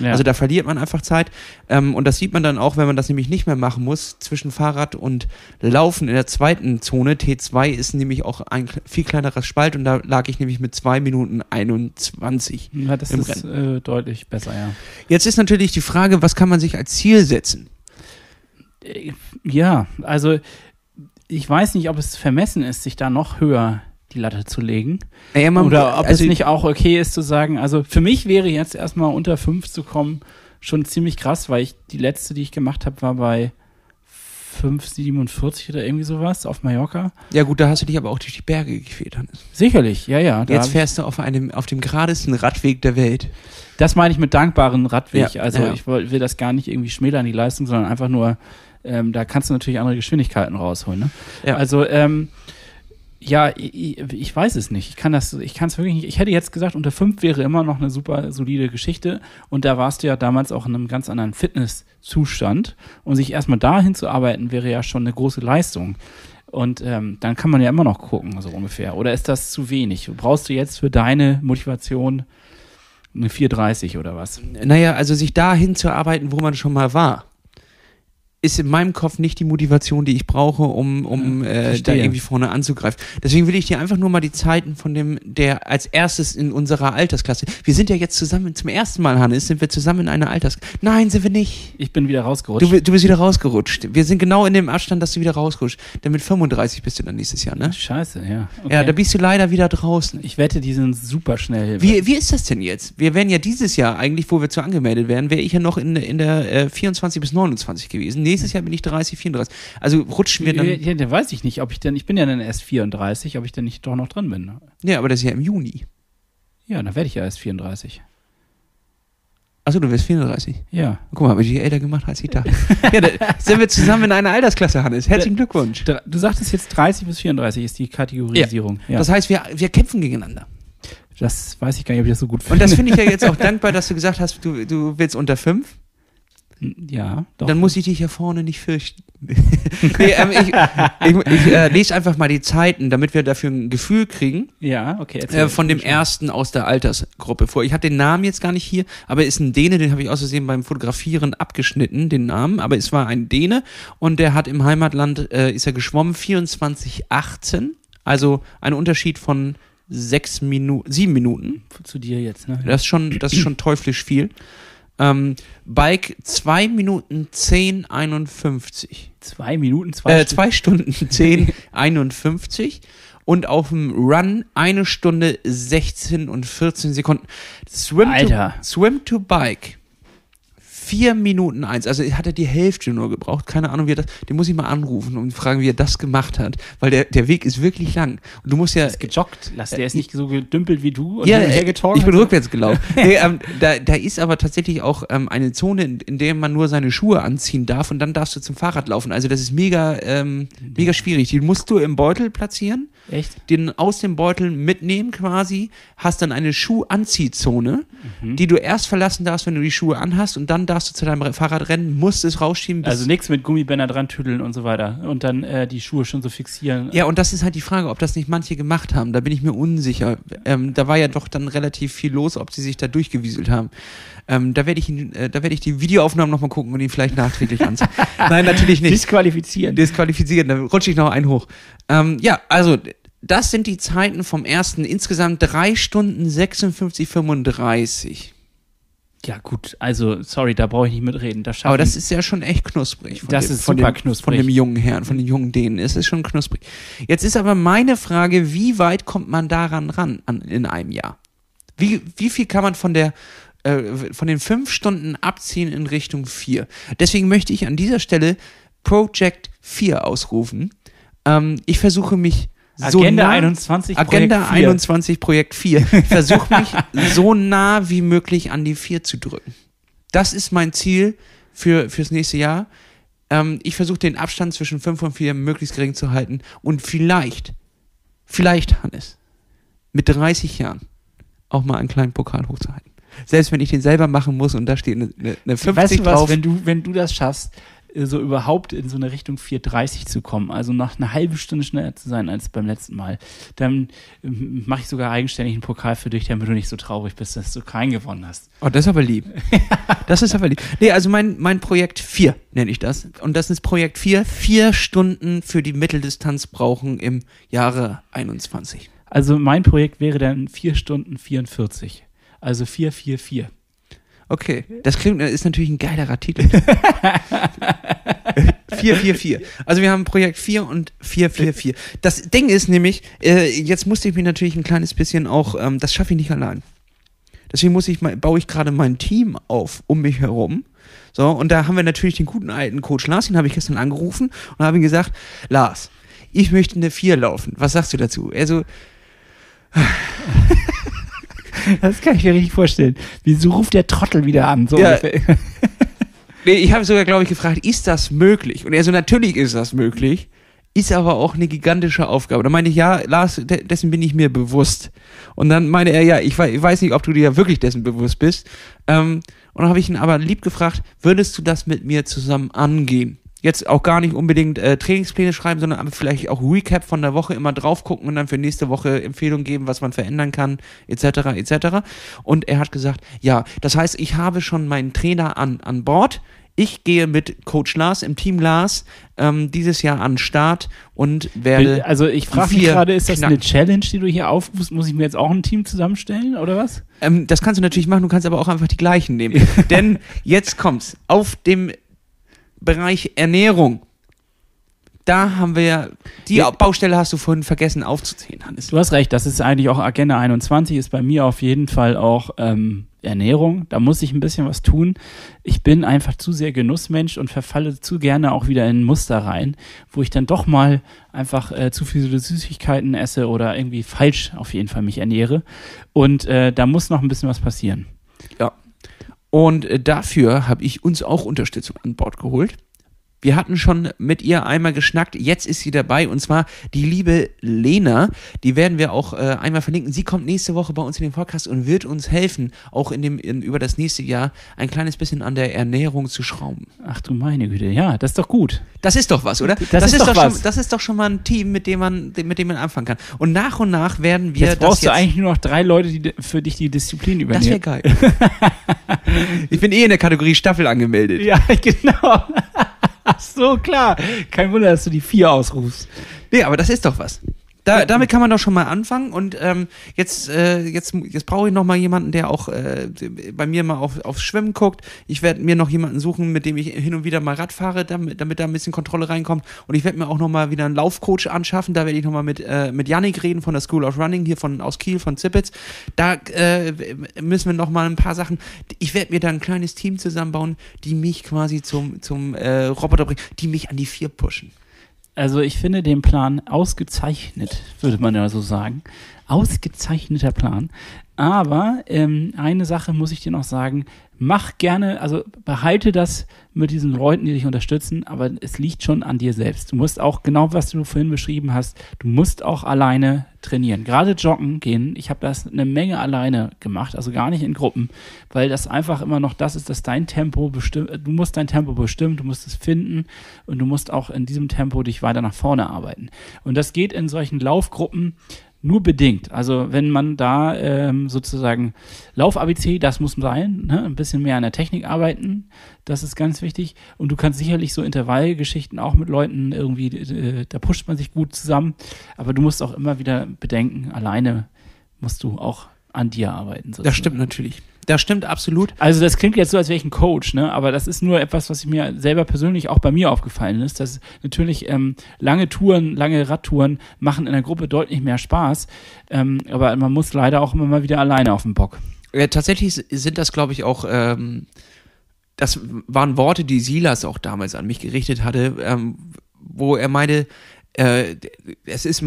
Ja. Also da verliert man einfach Zeit. Ähm, und das sieht man dann auch, wenn man das nämlich nicht mehr machen muss. Zwischen Fahrrad und Laufen in der zweiten Zone, T2, ist nämlich auch ein viel kleinerer Spalt und da lag ich nämlich mit 2 Minuten 21. Ja, das ist äh, deutlich besser, ja. Jetzt ist natürlich die Frage, was kann man sich als Ziel setzen? Äh, Ja, also ich weiß nicht, ob es vermessen ist, sich da noch höher die Latte zu legen. Naja, man- Oder ob also- es nicht auch okay ist zu sagen, also für mich wäre jetzt erstmal unter fünf zu kommen schon ziemlich krass, weil ich die letzte, die ich gemacht habe, war bei 5,47 oder irgendwie sowas auf Mallorca. Ja gut, da hast du dich aber auch durch die Berge. Hannes. Sicherlich, ja, ja. Jetzt fährst du auf einem, auf dem geradesten Radweg der Welt. das meine ich mit dankbaren Radweg. Ja, also ja. ich will, will das gar nicht irgendwie schmälern, die Leistung, sondern einfach nur, ähm, da kannst du natürlich andere Geschwindigkeiten rausholen. Ne? Ja. Also, ähm, ja, ich, ich weiß es nicht. Ich kann das, ich kann es wirklich nicht. Ich hätte jetzt gesagt, unter fünf wäre immer noch eine super solide Geschichte. Und da warst du ja damals auch in einem ganz anderen Fitnesszustand. Und sich erstmal dahin zu arbeiten, wäre ja schon eine große Leistung. Und ähm, dann kann man ja immer noch gucken, so ungefähr. Oder ist das zu wenig? Brauchst du jetzt für deine Motivation eine 430 oder was? Naja, also sich dahin zu arbeiten, wo man schon mal war, ist in meinem Kopf nicht die Motivation, die ich brauche, um, um äh, da irgendwie vorne anzugreifen. Deswegen will ich dir einfach nur mal die Zeiten von dem, der als erstes in unserer Altersklasse. Wir sind ja jetzt zusammen, zum ersten Mal, Hannes, sind wir zusammen in einer Altersklasse. Nein, sind wir nicht. Ich bin wieder rausgerutscht. Du, du bist wieder rausgerutscht. Wir sind genau in dem Abstand, dass du wieder rausgerutscht. Denn mit 35 bist du dann nächstes Jahr, ne? Scheiße, ja. Okay. Ja, da bist du leider wieder draußen. ich wette, die sind super schnell. Wie, wie ist das denn jetzt? Wir wären ja dieses Jahr eigentlich, wo wir zu angemeldet wären, wäre ich ja noch in, in der äh, 24 bis 29 gewesen. Nächstes Jahr bin ich 30, 34. Also rutschen wir dann. ja, ja, da weiß ich nicht, ob ich denn, ich bin ja dann erst 34, ob ich denn nicht doch noch drin bin. Ja, aber das ist ja im Juni. Ja, dann werde ich ja erst 34. Achso, du wirst 34. Ja. Guck mal, habe ich dich älter gemacht als ich dachte. ja, da sind wir zusammen in einer Altersklasse, Hannes. Herzlichen Glückwunsch. Du sagtest jetzt 30 bis 34 ist die Kategorisierung. Ja. Das heißt, wir, wir kämpfen gegeneinander. Das weiß ich gar nicht, ob ich das so gut Und das finde ich ja jetzt auch dankbar, dass du gesagt hast, du, du willst unter 5. Ja, doch. Dann muss ich dich hier vorne nicht fürchten. nee, ähm, ich ich, ich äh, lese einfach mal die Zeiten, damit wir dafür ein Gefühl kriegen. ja, okay. Äh, von dem ersten aus der Altersgruppe vor. Ich hatte den Namen jetzt gar nicht hier, aber er ist ein Däne, den habe ich aus Versehen beim Fotografieren abgeschnitten, den Namen, aber es war ein Däne und der hat im Heimatland, äh, ist er geschwommen, 24,18, also ein Unterschied von sechs Minuten, sieben Minuten. Zu dir jetzt, ne? Das ist schon, das ist schon teuflisch viel. Ähm, Bike 2 Minuten 10, 51. Zwei Minuten, zwei Äh, zwei Stunden 10, 51 und auf dem Run eine Stunde 16 und 14 Sekunden. Swim, Alter. To, swim to Bike. Vier Minuten eins. Also hat er die Hälfte nur gebraucht. Keine Ahnung, wie er das. Den muss ich mal anrufen und fragen, wie er das gemacht hat. Weil der, der Weg ist wirklich lang. Und du musst ja. ist gejoggt. Lass, der ist nicht so gedümpelt wie du und Ja, äh, getorgen. ich bin rückwärts gelaufen. nee, ähm, da, da ist aber tatsächlich auch ähm, eine Zone, in, in der man nur seine Schuhe anziehen darf und dann darfst du zum Fahrrad laufen. Also das ist mega, ähm, mega schwierig. Die musst du im Beutel platzieren, Echt? den aus dem Beutel mitnehmen quasi, hast dann eine Schuhanziehzone, die du erst verlassen darfst, wenn du die Schuhe anhast und dann darfst du zu deinem Fahrrad rennen, musst es rausschieben. Also nichts mit Gummibänder dran tüdeln und so weiter. Und dann äh, die Schuhe schon so fixieren. Ja, und das ist halt die Frage, ob das nicht manche gemacht haben. Da bin ich mir unsicher. Ähm, da war ja doch dann relativ viel los, ob sie sich da durchgewieselt haben. Ähm, da werde ich, äh, da werde ich die Videoaufnahmen nochmal gucken und ihn vielleicht nachträglich anzeigen. Nein, natürlich nicht. Disqualifizieren. Disqualifizieren, da rutsche ich noch einen hoch. Ähm, ja, also das sind die Zeiten vom ersten. Insgesamt drei Stunden 56, 35. Ja, gut, also, sorry, da brauche ich nicht mitreden. Das Aber das ist ja schon echt knusprig. Von Das dem, ist von super dem, knusprig. Von dem jungen Herrn, von den jungen Dänen. Es ist schon knusprig. Jetzt ist aber meine Frage, wie weit kommt man daran ran an, in einem Jahr? Wie, wie viel kann man von der äh, von den fünf Stunden abziehen in Richtung vier? Deswegen möchte ich an dieser Stelle Project 4 ausrufen. Ähm, ich versuche mich so Agenda nah, 21, Agenda Projekt 4. 21 Projekt 4. Ich versuche mich so nah wie möglich an die 4 zu drücken. Das ist mein Ziel für, fürs nächste Jahr. Ähm, ich versuche den Abstand zwischen 5 und 4 möglichst gering zu halten und vielleicht, vielleicht, Hannes, mit 30 Jahren auch mal einen kleinen Pokal hochzuhalten. Selbst wenn ich den selber machen muss und da steht eine, eine, eine 50 Weißt du was, drauf. wenn du, wenn du das schaffst, so überhaupt in so eine Richtung 4,30 zu kommen. Also nach einer halben Stunde schneller zu sein als beim letzten Mal. Dann ähm, mache ich sogar eigenständig einen Pokal für dich, damit du nicht so traurig bist, dass du keinen gewonnen hast. Oh, das ist aber lieb. das ist aber lieb. Nee, also mein, mein Projekt 4 nenne ich das. Und das ist Projekt 4. Vier Stunden für die Mitteldistanz brauchen im Jahre 21. Also mein Projekt wäre dann 4 Stunden 44. Also 444. Okay, das klingt, ist natürlich ein geilerer Titel. 444. Also wir haben Projekt 4 und 444. Das Ding ist nämlich, äh, jetzt musste ich mich natürlich ein kleines bisschen auch, ähm, das schaffe ich nicht allein. Deswegen muss ich mal, baue ich gerade mein Team auf um mich herum. So, und da haben wir natürlich den guten alten Coach Lars, den habe ich gestern angerufen und habe ihm gesagt, Lars, ich möchte eine 4 laufen. Was sagst du dazu? Also, Das kann ich mir richtig vorstellen. Wieso ruft der Trottel wieder an? So Ja. ungefähr. Nee, ich habe sogar, glaube ich, gefragt, ist das möglich? Und er so, natürlich ist das möglich, ist aber auch eine gigantische Aufgabe. Da meine ich, ja, Lars, de dessen bin ich mir bewusst. Und dann meinte er, ja, ich, wei- ich weiß nicht, ob du dir wirklich dessen bewusst bist. Ähm, und dann habe ich ihn aber lieb gefragt, würdest du das mit mir zusammen angehen? Jetzt auch gar nicht unbedingt äh, Trainingspläne schreiben, sondern vielleicht auch Recap von der Woche immer drauf gucken und dann für nächste Woche Empfehlungen geben, was man verändern kann, etc. etc. Und er hat gesagt, ja, das heißt, ich habe schon meinen Trainer an, an Bord. Ich gehe mit Coach Lars im Team Lars ähm, dieses Jahr an den Start und werde. Also ich frage mich gerade, ist das knacken. eine Challenge, die du hier aufrufst? Muss ich mir jetzt auch ein Team zusammenstellen oder was? Ähm, das kannst du natürlich machen, du kannst aber auch einfach die gleichen nehmen. Denn jetzt kommt's. Auf dem Bereich Ernährung. Da haben wir ja, die Ja. Baustelle hast du vorhin vergessen aufzuzählen, Hannes. Du hast recht, das ist eigentlich auch Agenda 21, ist bei mir auf jeden Fall auch ähm, Ernährung. Da muss ich ein bisschen was tun. Ich bin einfach zu sehr Genussmensch und verfalle zu gerne auch wieder in ein Muster rein, wo ich dann doch mal einfach äh, zu viele Süßigkeiten esse oder irgendwie falsch auf jeden Fall mich ernähre. Und äh, da muss noch ein bisschen was passieren. Ja. Und äh, dafür habe ich uns auch Unterstützung an Bord geholt. Wir hatten schon mit ihr einmal geschnackt, jetzt ist sie dabei und zwar die liebe Lena. Die werden wir auch äh, einmal verlinken. Sie kommt nächste Woche bei uns in den Podcast und wird uns helfen, auch in dem, in, über das nächste Jahr ein kleines bisschen an der Ernährung zu schrauben. Ach du meine Güte, ja, das ist doch gut. Das ist doch was, oder? Das ist doch was. Schon, das ist doch schon mal ein Team, mit dem man, mit dem man anfangen kann. Und nach und nach werden wir Jetzt brauchst das du eigentlich nur noch drei Leute, die für dich die Disziplin Das wäre übernehmen. geil. ich bin eh in der Kategorie Staffel angemeldet. Ja, genau. Ach so, klar. Kein Wunder, dass du die vier ausrufst. Nee, aber das ist doch was. Da, damit kann man doch schon mal anfangen und ähm, jetzt, äh, jetzt, jetzt brauche ich noch mal jemanden, der auch äh, bei mir mal auf, aufs Schwimmen guckt. Ich werde mir noch jemanden suchen, mit dem ich hin und wieder mal Rad fahre, damit, damit da ein bisschen Kontrolle reinkommt. Und ich werde mir auch noch mal wieder einen Laufcoach anschaffen. Da werde ich noch mal mit, äh, mit Yannick reden von der School of Running hier von aus Kiel, von Zippitz. Da äh, müssen wir noch mal ein paar Sachen. Ich werde mir da ein kleines Team zusammenbauen, die mich quasi zum, zum äh, Roboter bringen, die mich an die vier pushen. Also ich finde den Plan ausgezeichnet, würde man ja so sagen. Ausgezeichneter Plan. Aber ähm, eine Sache muss ich dir noch sagen, mach gerne, also behalte das mit diesen Leuten, die dich unterstützen, aber es liegt schon an dir selbst. Du musst auch, genau was du vorhin beschrieben hast, du musst auch alleine trainieren. Gerade joggen gehen, ich habe das eine Menge alleine gemacht, also gar nicht in Gruppen, weil das einfach immer noch das ist, dass dein Tempo bestimmt, du musst dein Tempo bestimmen, du musst es finden und du musst auch in diesem Tempo dich weiter nach vorne arbeiten. Und das geht in solchen Laufgruppen nur bedingt. Also wenn man da ähm, sozusagen Lauf-ABC, das muss sein, ne? ein bisschen mehr an der Technik arbeiten, das ist ganz wichtig. Und du kannst sicherlich so Intervallgeschichten auch mit Leuten irgendwie, äh, da pusht man sich gut zusammen. Aber du musst auch immer wieder bedenken, alleine musst du auch an dir arbeiten. Sozusagen. Das stimmt natürlich. Das stimmt absolut. Also das klingt jetzt so, als wäre ich ein Coach, ne? Aber das ist nur etwas, was mir selber persönlich auch bei mir aufgefallen ist, dass natürlich ähm, lange Touren, lange Radtouren machen in der Gruppe deutlich mehr Spaß. Ähm, aber man muss leider auch immer mal wieder alleine auf den Bock. Äh, tatsächlich sind das, glaube ich, auch, ähm, das waren Worte, die Silas auch damals an mich gerichtet hatte, ähm, wo er meinte, äh, es ist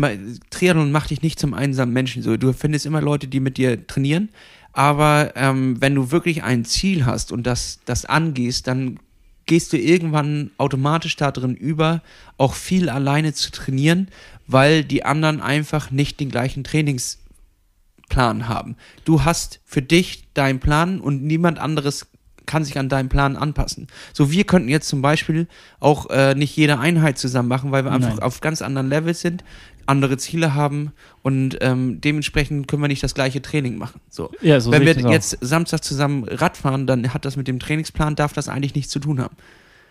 Triathlon macht dich nicht zum einsamen Menschen. So, du findest immer Leute, die mit dir trainieren, aber ähm, wenn du wirklich ein Ziel hast und das, das angehst, dann gehst du irgendwann automatisch da drin über, auch viel alleine zu trainieren, weil die anderen einfach nicht den gleichen Trainingsplan haben. Du hast für dich deinen Plan und niemand anderes kann sich an deinen Plan anpassen. So, wir könnten jetzt zum Beispiel auch äh, nicht jede Einheit zusammen machen, weil wir einfach Nein. auf ganz anderen Levels sind, andere Ziele haben und ähm, dementsprechend können wir nicht das gleiche Training machen. So. Ja, so Wenn wir das jetzt Samstag zusammen Rad fahren, dann hat das mit dem Trainingsplan, darf das eigentlich nichts zu tun haben.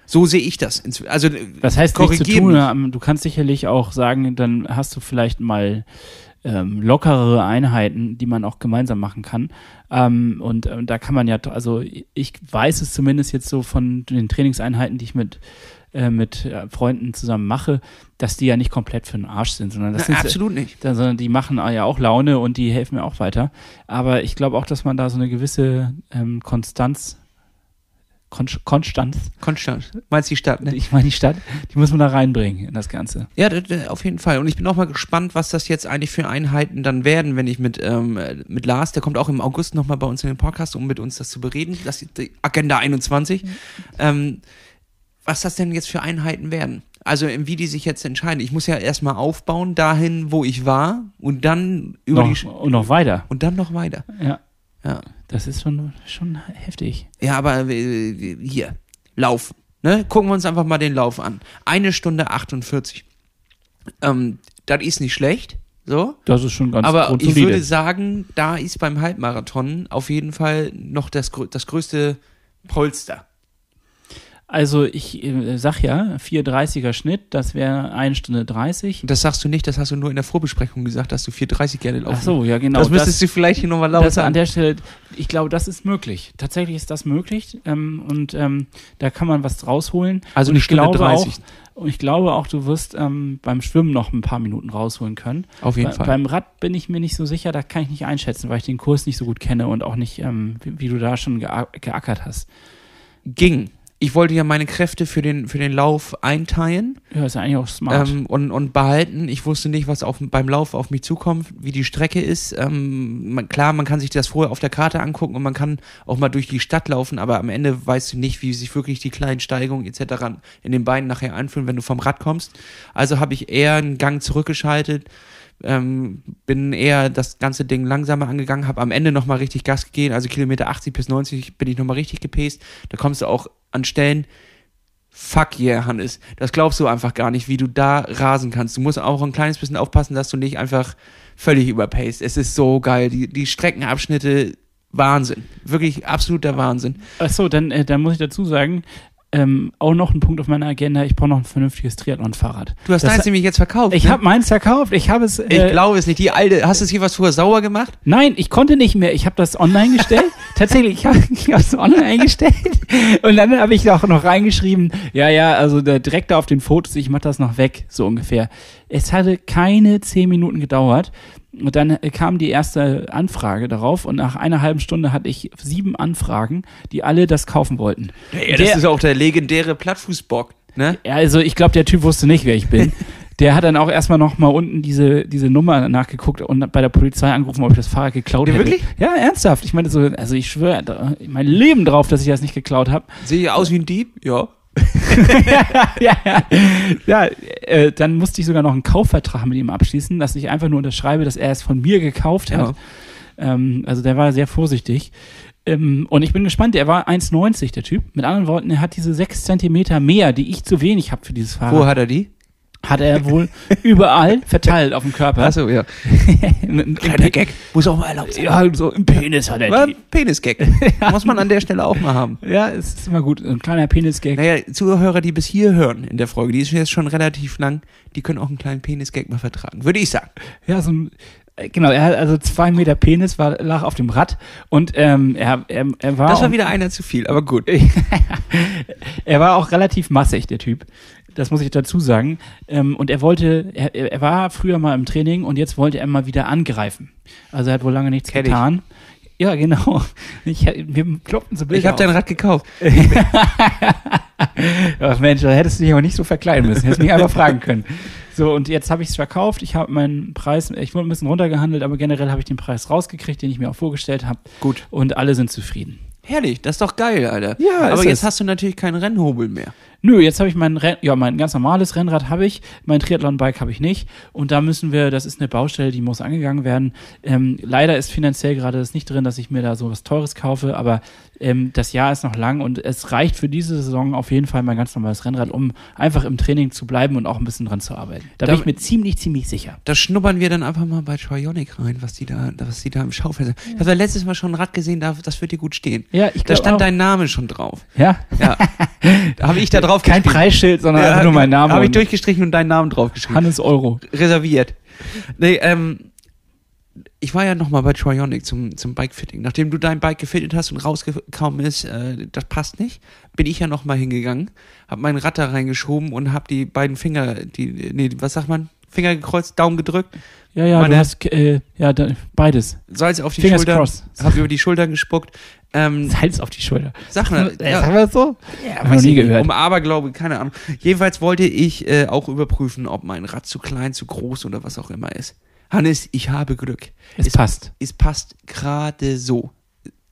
So sehe ich das. Also, Was heißt nichts zu tun? ähm, Du kannst sicherlich auch sagen, dann hast du vielleicht mal ähm, lockerere Einheiten, die man auch gemeinsam machen kann. Ähm, und, und da kann man ja, also ich weiß es zumindest jetzt so von den Trainingseinheiten, die ich mit äh, mit äh, Freunden zusammen mache, dass die ja nicht komplett für den Arsch sind, sondern das Na, sind absolut nicht. da, sondern die machen ja auch Laune und die helfen mir auch weiter. Aber ich glaube auch, dass man da so eine gewisse ähm, Konstanz, Kon Konstanz, Konstant. Meinst die Stadt, ne? ich meine die Stadt, die muss man da reinbringen in das Ganze. Ja, auf jeden Fall. Und ich bin auch mal gespannt, was das jetzt eigentlich für Einheiten dann werden, wenn ich mit, ähm, äh, mit Lars, der kommt auch im August nochmal bei uns in den Podcast, um mit uns das zu bereden. Das ist die Agenda 21. Ähm, was das denn jetzt für Einheiten werden. Also wie die sich jetzt entscheiden. Ich muss ja erstmal aufbauen dahin, wo ich war und dann über die Noch, Sch- und noch weiter. und dann noch weiter. Ja, Ja. das ist schon, schon heftig. Ja, aber äh, hier, Lauf. Ne? Gucken wir uns einfach mal den Lauf an. Eine Stunde 48. Ähm, das ist nicht schlecht. So. Das ist schon ganz Aber ich würde sagen, da ist beim Halbmarathon auf jeden Fall noch das, das größte Polster. Also ich äh, sag ja, 4,30er Schnitt, das wäre 1 Stunde 30. Und das sagst du nicht, das hast du nur in der Vorbesprechung gesagt, dass du 4,30 gerne laufen Ach so, ja genau. das müsstest du vielleicht hier nochmal laut das an der Stelle, ich glaube, das ist möglich. Tatsächlich ist das möglich ähm, und ähm, da kann man was rausholen. Also und eine ich Stunde glaube 30. Auch, und ich glaube auch, du wirst ähm, beim Schwimmen noch ein paar Minuten rausholen können. Auf jeden Bei, Fall. Beim Rad bin ich mir nicht so sicher, da kann ich nicht einschätzen, weil ich den Kurs nicht so gut kenne und auch nicht, ähm, wie, wie du da schon gea- geackert hast. Ging. Ich wollte ja meine Kräfte für den, für den Lauf einteilen. Ja, ist ja eigentlich auch smart. ähm, und, und behalten. Ich wusste nicht, was auf, beim Lauf auf mich zukommt, wie die Strecke ist. Ähm, man, klar, man kann sich das vorher auf der Karte angucken und man kann auch mal durch die Stadt laufen, aber am Ende weißt du nicht, wie sich wirklich die kleinen Steigungen etc. in den Beinen nachher anfühlen, wenn du vom Rad kommst. Also habe ich eher einen Gang zurückgeschaltet. Ähm, bin eher das ganze Ding langsamer angegangen, habe am Ende nochmal richtig Gas gegeben, also Kilometer 80 bis 90 bin ich nochmal richtig gepaced. Da kommst du auch an Stellen, Fuck yeah, Hannes. Das glaubst du einfach gar nicht, wie du da rasen kannst. Du musst auch ein kleines bisschen aufpassen, dass du nicht einfach völlig überpaced. Es ist so geil. Die, die Streckenabschnitte, Wahnsinn. Wirklich absoluter Wahnsinn. Achso, dann, äh, dann muss ich dazu sagen, ähm, auch noch ein Punkt auf meiner Agenda, ich brauche noch ein vernünftiges Triathlon-Fahrrad. Du hast Das- deins nämlich jetzt verkauft. Ich ne? habe meins verkauft, ich habe es. Ich Äh, glaube es nicht. Die alte, hast du es hier was vorher sauer gemacht? Nein, ich konnte nicht mehr. Ich habe das online gestellt. Tatsächlich, ich habe es online eingestellt. Und dann habe ich auch noch reingeschrieben, ja, ja, also da, direkt da auf den Fotos, ich mache das noch weg, so ungefähr. Es hatte keine zehn Minuten gedauert. Und dann kam die erste Anfrage darauf und nach einer halben Stunde hatte ich sieben Anfragen, die alle das kaufen wollten. Ja, Der- das ist auch der legendäre Plattfußbock. Ne? Ja, also ich glaube, der Typ wusste nicht, wer ich bin. Der hat dann auch erstmal noch mal unten diese, diese Nummer nachgeguckt und bei der Polizei angerufen, ob ich das Fahrrad geklaut hätte. wirklich? Ja, ernsthaft. Ich meine so, also ich schwöre mein Leben drauf, dass ich das nicht geklaut habe. Sehe ich aus wie ein Dieb? Ja. ja, ja. ja äh, dann musste ich sogar noch einen Kaufvertrag mit ihm abschließen, dass ich einfach nur unterschreibe, dass er es von mir gekauft Ja. hat. Ähm, also der war sehr vorsichtig. Ähm, und ich bin gespannt, er war 1,90 der Typ. Mit anderen Worten, er hat diese 6 Zentimeter mehr, die ich zu wenig habe für dieses Fahrrad. Wo hat er die? Hat er wohl überall verteilt auf dem Körper. Achso, ja. Kleiner Gag. Muss auch mal erlaubt sein. Ja, so im Penis hat er die. Penis-Gag. Muss man an der Stelle auch mal haben. Ja, es ist immer gut. Ein kleiner Penis-Gag. Naja, Zuhörer, die bis hier hören in der Folge, die ist jetzt schon relativ lang, die können auch einen kleinen Penis-Gag mal vertragen. Würde ich sagen. Ja, so ein, genau, er hat also zwei Meter Penis, war, lag auf dem Rad und ähm, er, er, er war Das war wieder einer zu viel, aber gut. er war auch relativ massig, der Typ. Das muss ich dazu sagen. Ähm, und er wollte, er, er war früher mal im Training und jetzt wollte er mal wieder angreifen. Also er hat wohl lange nichts Kenn ich. getan. Ja, genau. Ich, wir kloppten so Bilder Ich habe dein. Rad gekauft. Ach Mensch, da hättest du dich aber nicht so verkleiden müssen. Hättest mich einfach fragen können. So, und jetzt habe ich es verkauft. Ich habe meinen Preis, ich wurde ein bisschen runtergehandelt, aber generell habe ich den Preis rausgekriegt, den ich mir auch vorgestellt habe. Gut. Und alle sind zufrieden. Herrlich, das ist doch geil, Alter. Ja, aber jetzt es. hast du natürlich keinen Rennhobel mehr. Nö, jetzt habe ich mein Renn ja, mein ganz normales Rennrad habe ich, mein Triathlon-Bike habe ich nicht. Und da müssen wir, das ist eine Baustelle, die muss angegangen werden. Ähm, leider ist finanziell gerade das nicht drin, dass ich mir da so was Teures kaufe, aber ähm, das Jahr ist noch lang und es reicht für diese Saison auf jeden Fall mein ganz normales Rennrad, um einfach im Training zu bleiben und auch ein bisschen dran zu arbeiten. Da, Da- bin ich mir ziemlich, ziemlich sicher. Da schnuppern wir dann einfach mal bei Trionic rein, was die da, was die da im Schaufenster. Ich habe ja letztes Mal schon ein Rad gesehen, da, das wird dir gut stehen. Ja, ich Da glaub stand auch. dein Name schon drauf. Ja, Ja. da habe ich da drauf kein geschrieben. Preisschild, sondern Ja, einfach nur mein Name. Habe ich durchgestrichen und deinen Namen draufgeschrieben. Hannes Euro. Reserviert. Nee, ähm, ich war ja nochmal bei Trionic zum, zum Bike-Fitting. Nachdem du dein Bike gefittet hast und rausgekommen ist, äh, das passt nicht, bin ich ja nochmal hingegangen, habe mein Rad da reingeschoben und habe die beiden Finger, die, nee, was sagt man? Finger gekreuzt, Daumen gedrückt, Ja, ja, Meine- du hast äh, ja da, beides. Salz auf die Fingers Schulter, crossed. habe über die Schultern gespuckt. Ähm, Salz auf die Schulter. sag mal, ja, Sagen wir das so? Ja, hab noch nie gehört. Um Aberglaube, keine Ahnung. Jedenfalls wollte ich äh, auch überprüfen, ob mein Rad zu klein, zu groß oder was auch immer ist. Hannes, ich habe Glück. es passt. Es passt gerade so.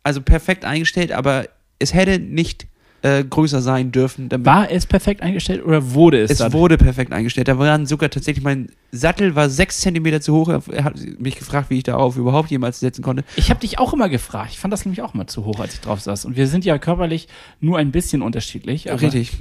Also perfekt eingestellt, aber es hätte nicht äh, größer sein dürfen. War es perfekt eingestellt oder wurde es, es dann? wurde perfekt eingestellt. Da waren sogar tatsächlich, mein Sattel war sechs Zentimeter zu hoch. Er hat mich gefragt, wie ich darauf überhaupt jemals setzen konnte. Ich habe dich auch immer gefragt. Ich fand das nämlich auch immer zu hoch, als ich drauf saß. Und wir sind ja körperlich nur ein bisschen unterschiedlich. Richtig.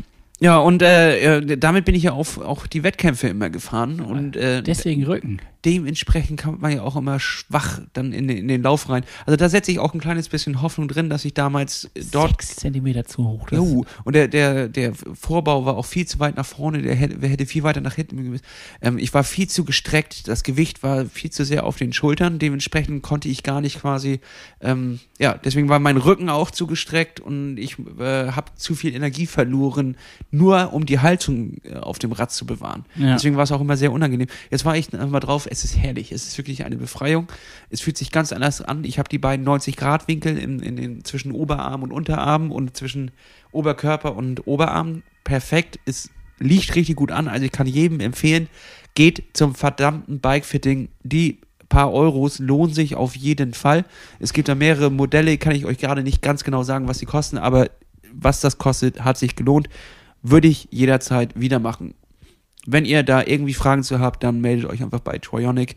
Ja, und äh, äh, damit bin ich ja auf auch die Wettkämpfe immer gefahren. Und äh, Deswegen Rücken. Dementsprechend kommt man ja auch immer schwach dann in, den- in den Lauf rein. Also da setze ich auch ein kleines bisschen Hoffnung drin, dass ich damals äh, dort Sechs Zentimeter zu hoch. Das Jo, und der, der, der Vorbau war auch viel zu weit nach vorne, der hätte, hätte viel weiter nach hinten müssen. Ähm, ich war viel zu gestreckt, das Gewicht war viel zu sehr auf den Schultern, dementsprechend konnte ich gar nicht quasi, ähm, ja, deswegen war mein Rücken auch zu gestreckt und ich äh, habe zu viel Energie verloren, nur um die Haltung äh, auf dem Rad zu bewahren. Ja. Deswegen war es auch immer sehr unangenehm. Jetzt war ich mal drauf, es ist herrlich, es ist wirklich eine Befreiung. Es fühlt sich ganz anders an. Ich habe die beiden 90-Grad-Winkel in, in den, zwischen Oberarm und Unterarm und zwischen Oberkörper und Oberarm. Perfekt. Es liegt richtig gut an. Also ich kann jedem empfehlen, geht zum verdammten Bike-Fitting. Die paar Euros lohnen sich auf jeden Fall. Es gibt da mehrere Modelle, kann ich euch gerade nicht ganz genau sagen, was die kosten, aber was das kostet, hat sich gelohnt. Würde ich jederzeit wieder machen. Wenn ihr da irgendwie Fragen zu habt, dann meldet euch einfach bei Trionic.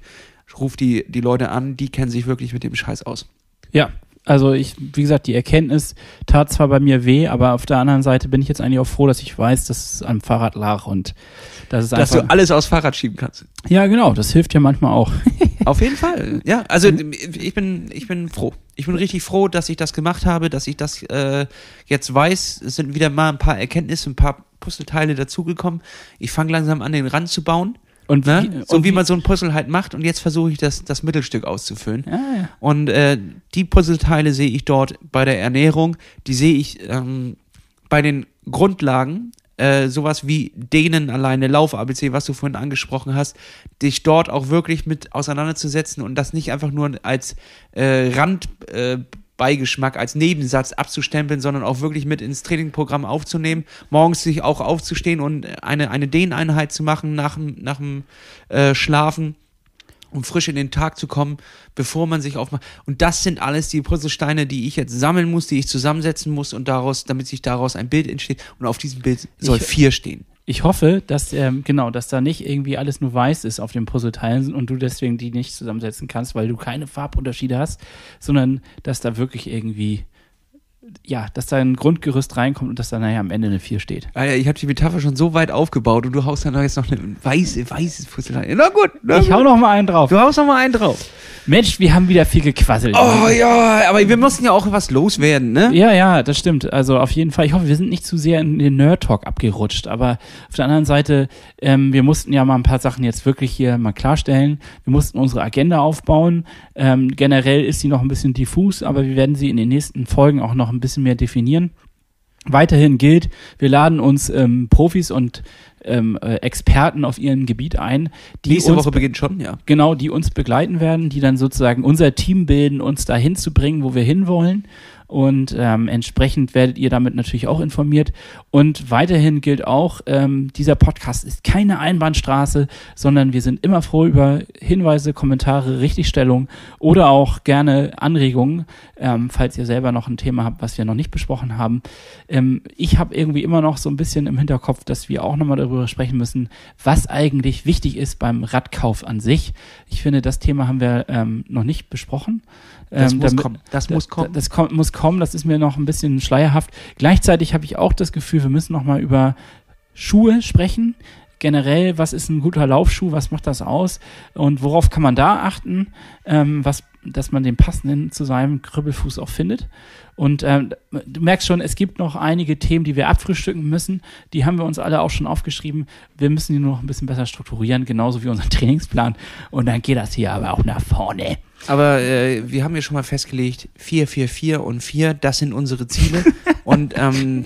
Ruft die, die Leute an, die kennen sich wirklich mit dem Scheiß aus. Ja, also ich, wie gesagt, die Erkenntnis tat zwar bei mir weh, aber auf der anderen Seite bin ich jetzt eigentlich auch froh, dass ich weiß, dass es am Fahrrad lag und Dass einfach. du alles aufs Fahrrad schieben kannst. ja, genau, das hilft ja manchmal auch. Auf jeden Fall. Ja, also ich bin, ich bin froh. Ich bin richtig froh, dass ich das gemacht habe, dass ich das äh, jetzt weiß. Es sind wieder mal ein paar Erkenntnisse, ein paar Puzzleteile dazugekommen. Ich fange langsam an, den Rand zu bauen. Und Ne? wie, so und wie man so ein Puzzle halt macht. Und jetzt versuche ich das, das Mittelstück auszufüllen. Ja, ja. Und äh, die Puzzleteile sehe ich dort bei der Ernährung, die sehe ich ähm, bei den Grundlagen, äh, sowas wie denen alleine, Lauf-ABC, was du vorhin angesprochen hast, dich dort auch wirklich mit auseinanderzusetzen und das nicht einfach nur als äh, Randbeigeschmack, äh, Beigeschmack, als Nebensatz abzustempeln, sondern auch wirklich mit ins Trainingprogramm aufzunehmen, morgens sich auch aufzustehen und eine, eine Dehneinheit zu machen nach, dem- nach dem äh, Schlafen um frisch in den Tag zu kommen, bevor man sich aufmacht. Und das sind alles die Puzzlesteine, die ich jetzt sammeln muss, die ich zusammensetzen muss und daraus, damit sich daraus ein Bild entsteht. Und auf diesem Bild soll Ich- vier stehen. Ich hoffe, dass ähm, genau, dass da nicht irgendwie alles nur weiß ist auf den Puzzleteilen und du deswegen die nicht zusammensetzen kannst, weil du keine Farbunterschiede hast, sondern dass da wirklich irgendwie ja, dass da ein Grundgerüst reinkommt und dass da nachher am Ende eine 4 steht. Alter, ich habe die Metapher schon so weit aufgebaut und du haust dann jetzt noch ein weiße, weißes Puzzleteil. Na gut, na Ich gut. hau noch mal einen drauf. du haust noch mal einen drauf. Mensch, wir haben wieder viel gequasselt. Oh ja, aber wir mussten ja auch was loswerden, ne? Ja, ja, das stimmt. Also auf jeden Fall. Ich hoffe, wir sind nicht zu sehr in den Nerd-Talk abgerutscht. Aber auf der anderen Seite, ähm, wir mussten ja mal ein paar Sachen jetzt wirklich hier mal klarstellen. Wir mussten unsere Agenda aufbauen. Ähm, generell ist sie noch ein bisschen diffus, aber wir werden sie in den nächsten Folgen auch noch ein bisschen mehr definieren. Weiterhin gilt, wir laden uns ähm, Profis und ähm, äh, Experten auf ihrem Gebiet ein, die Nächste uns Woche beginnt schon, ja. genau, die uns begleiten werden, die dann sozusagen unser Team bilden, uns dahin zu bringen, wo wir hinwollen. Und ähm, entsprechend werdet ihr damit natürlich auch informiert. Und weiterhin gilt auch, ähm, dieser Podcast ist keine Einbahnstraße, sondern wir sind immer froh über Hinweise, Kommentare, Richtigstellung oder auch gerne Anregungen, ähm, falls ihr selber noch ein Thema habt, was wir noch nicht besprochen haben. Ähm, ich habe irgendwie immer noch so ein bisschen im Hinterkopf, dass wir auch nochmal darüber sprechen müssen, was eigentlich wichtig ist beim Radkauf an sich. Ich finde, das Thema haben wir ähm, noch nicht besprochen. Das Ähm, muss damit- kommen. Das muss kommen. Das kommt, muss kommen, das ist mir noch ein bisschen schleierhaft. Gleichzeitig habe ich auch das Gefühl, wir müssen noch mal über Schuhe sprechen. Generell, was ist ein guter Laufschuh, was macht das aus und worauf kann man da achten, ähm, was, dass man den passenden zu seinem Kribbelfuß auch findet. Und ähm, du merkst schon, es gibt noch einige Themen, die wir abfrühstücken müssen. Die haben wir uns alle auch schon aufgeschrieben. Wir müssen die nur noch ein bisschen besser strukturieren, genauso wie unseren Trainingsplan. Und dann geht das hier aber auch nach vorne. Aber äh, wir haben ja schon mal festgelegt, 4, 4, 4 und 4, das sind unsere Ziele. und ähm,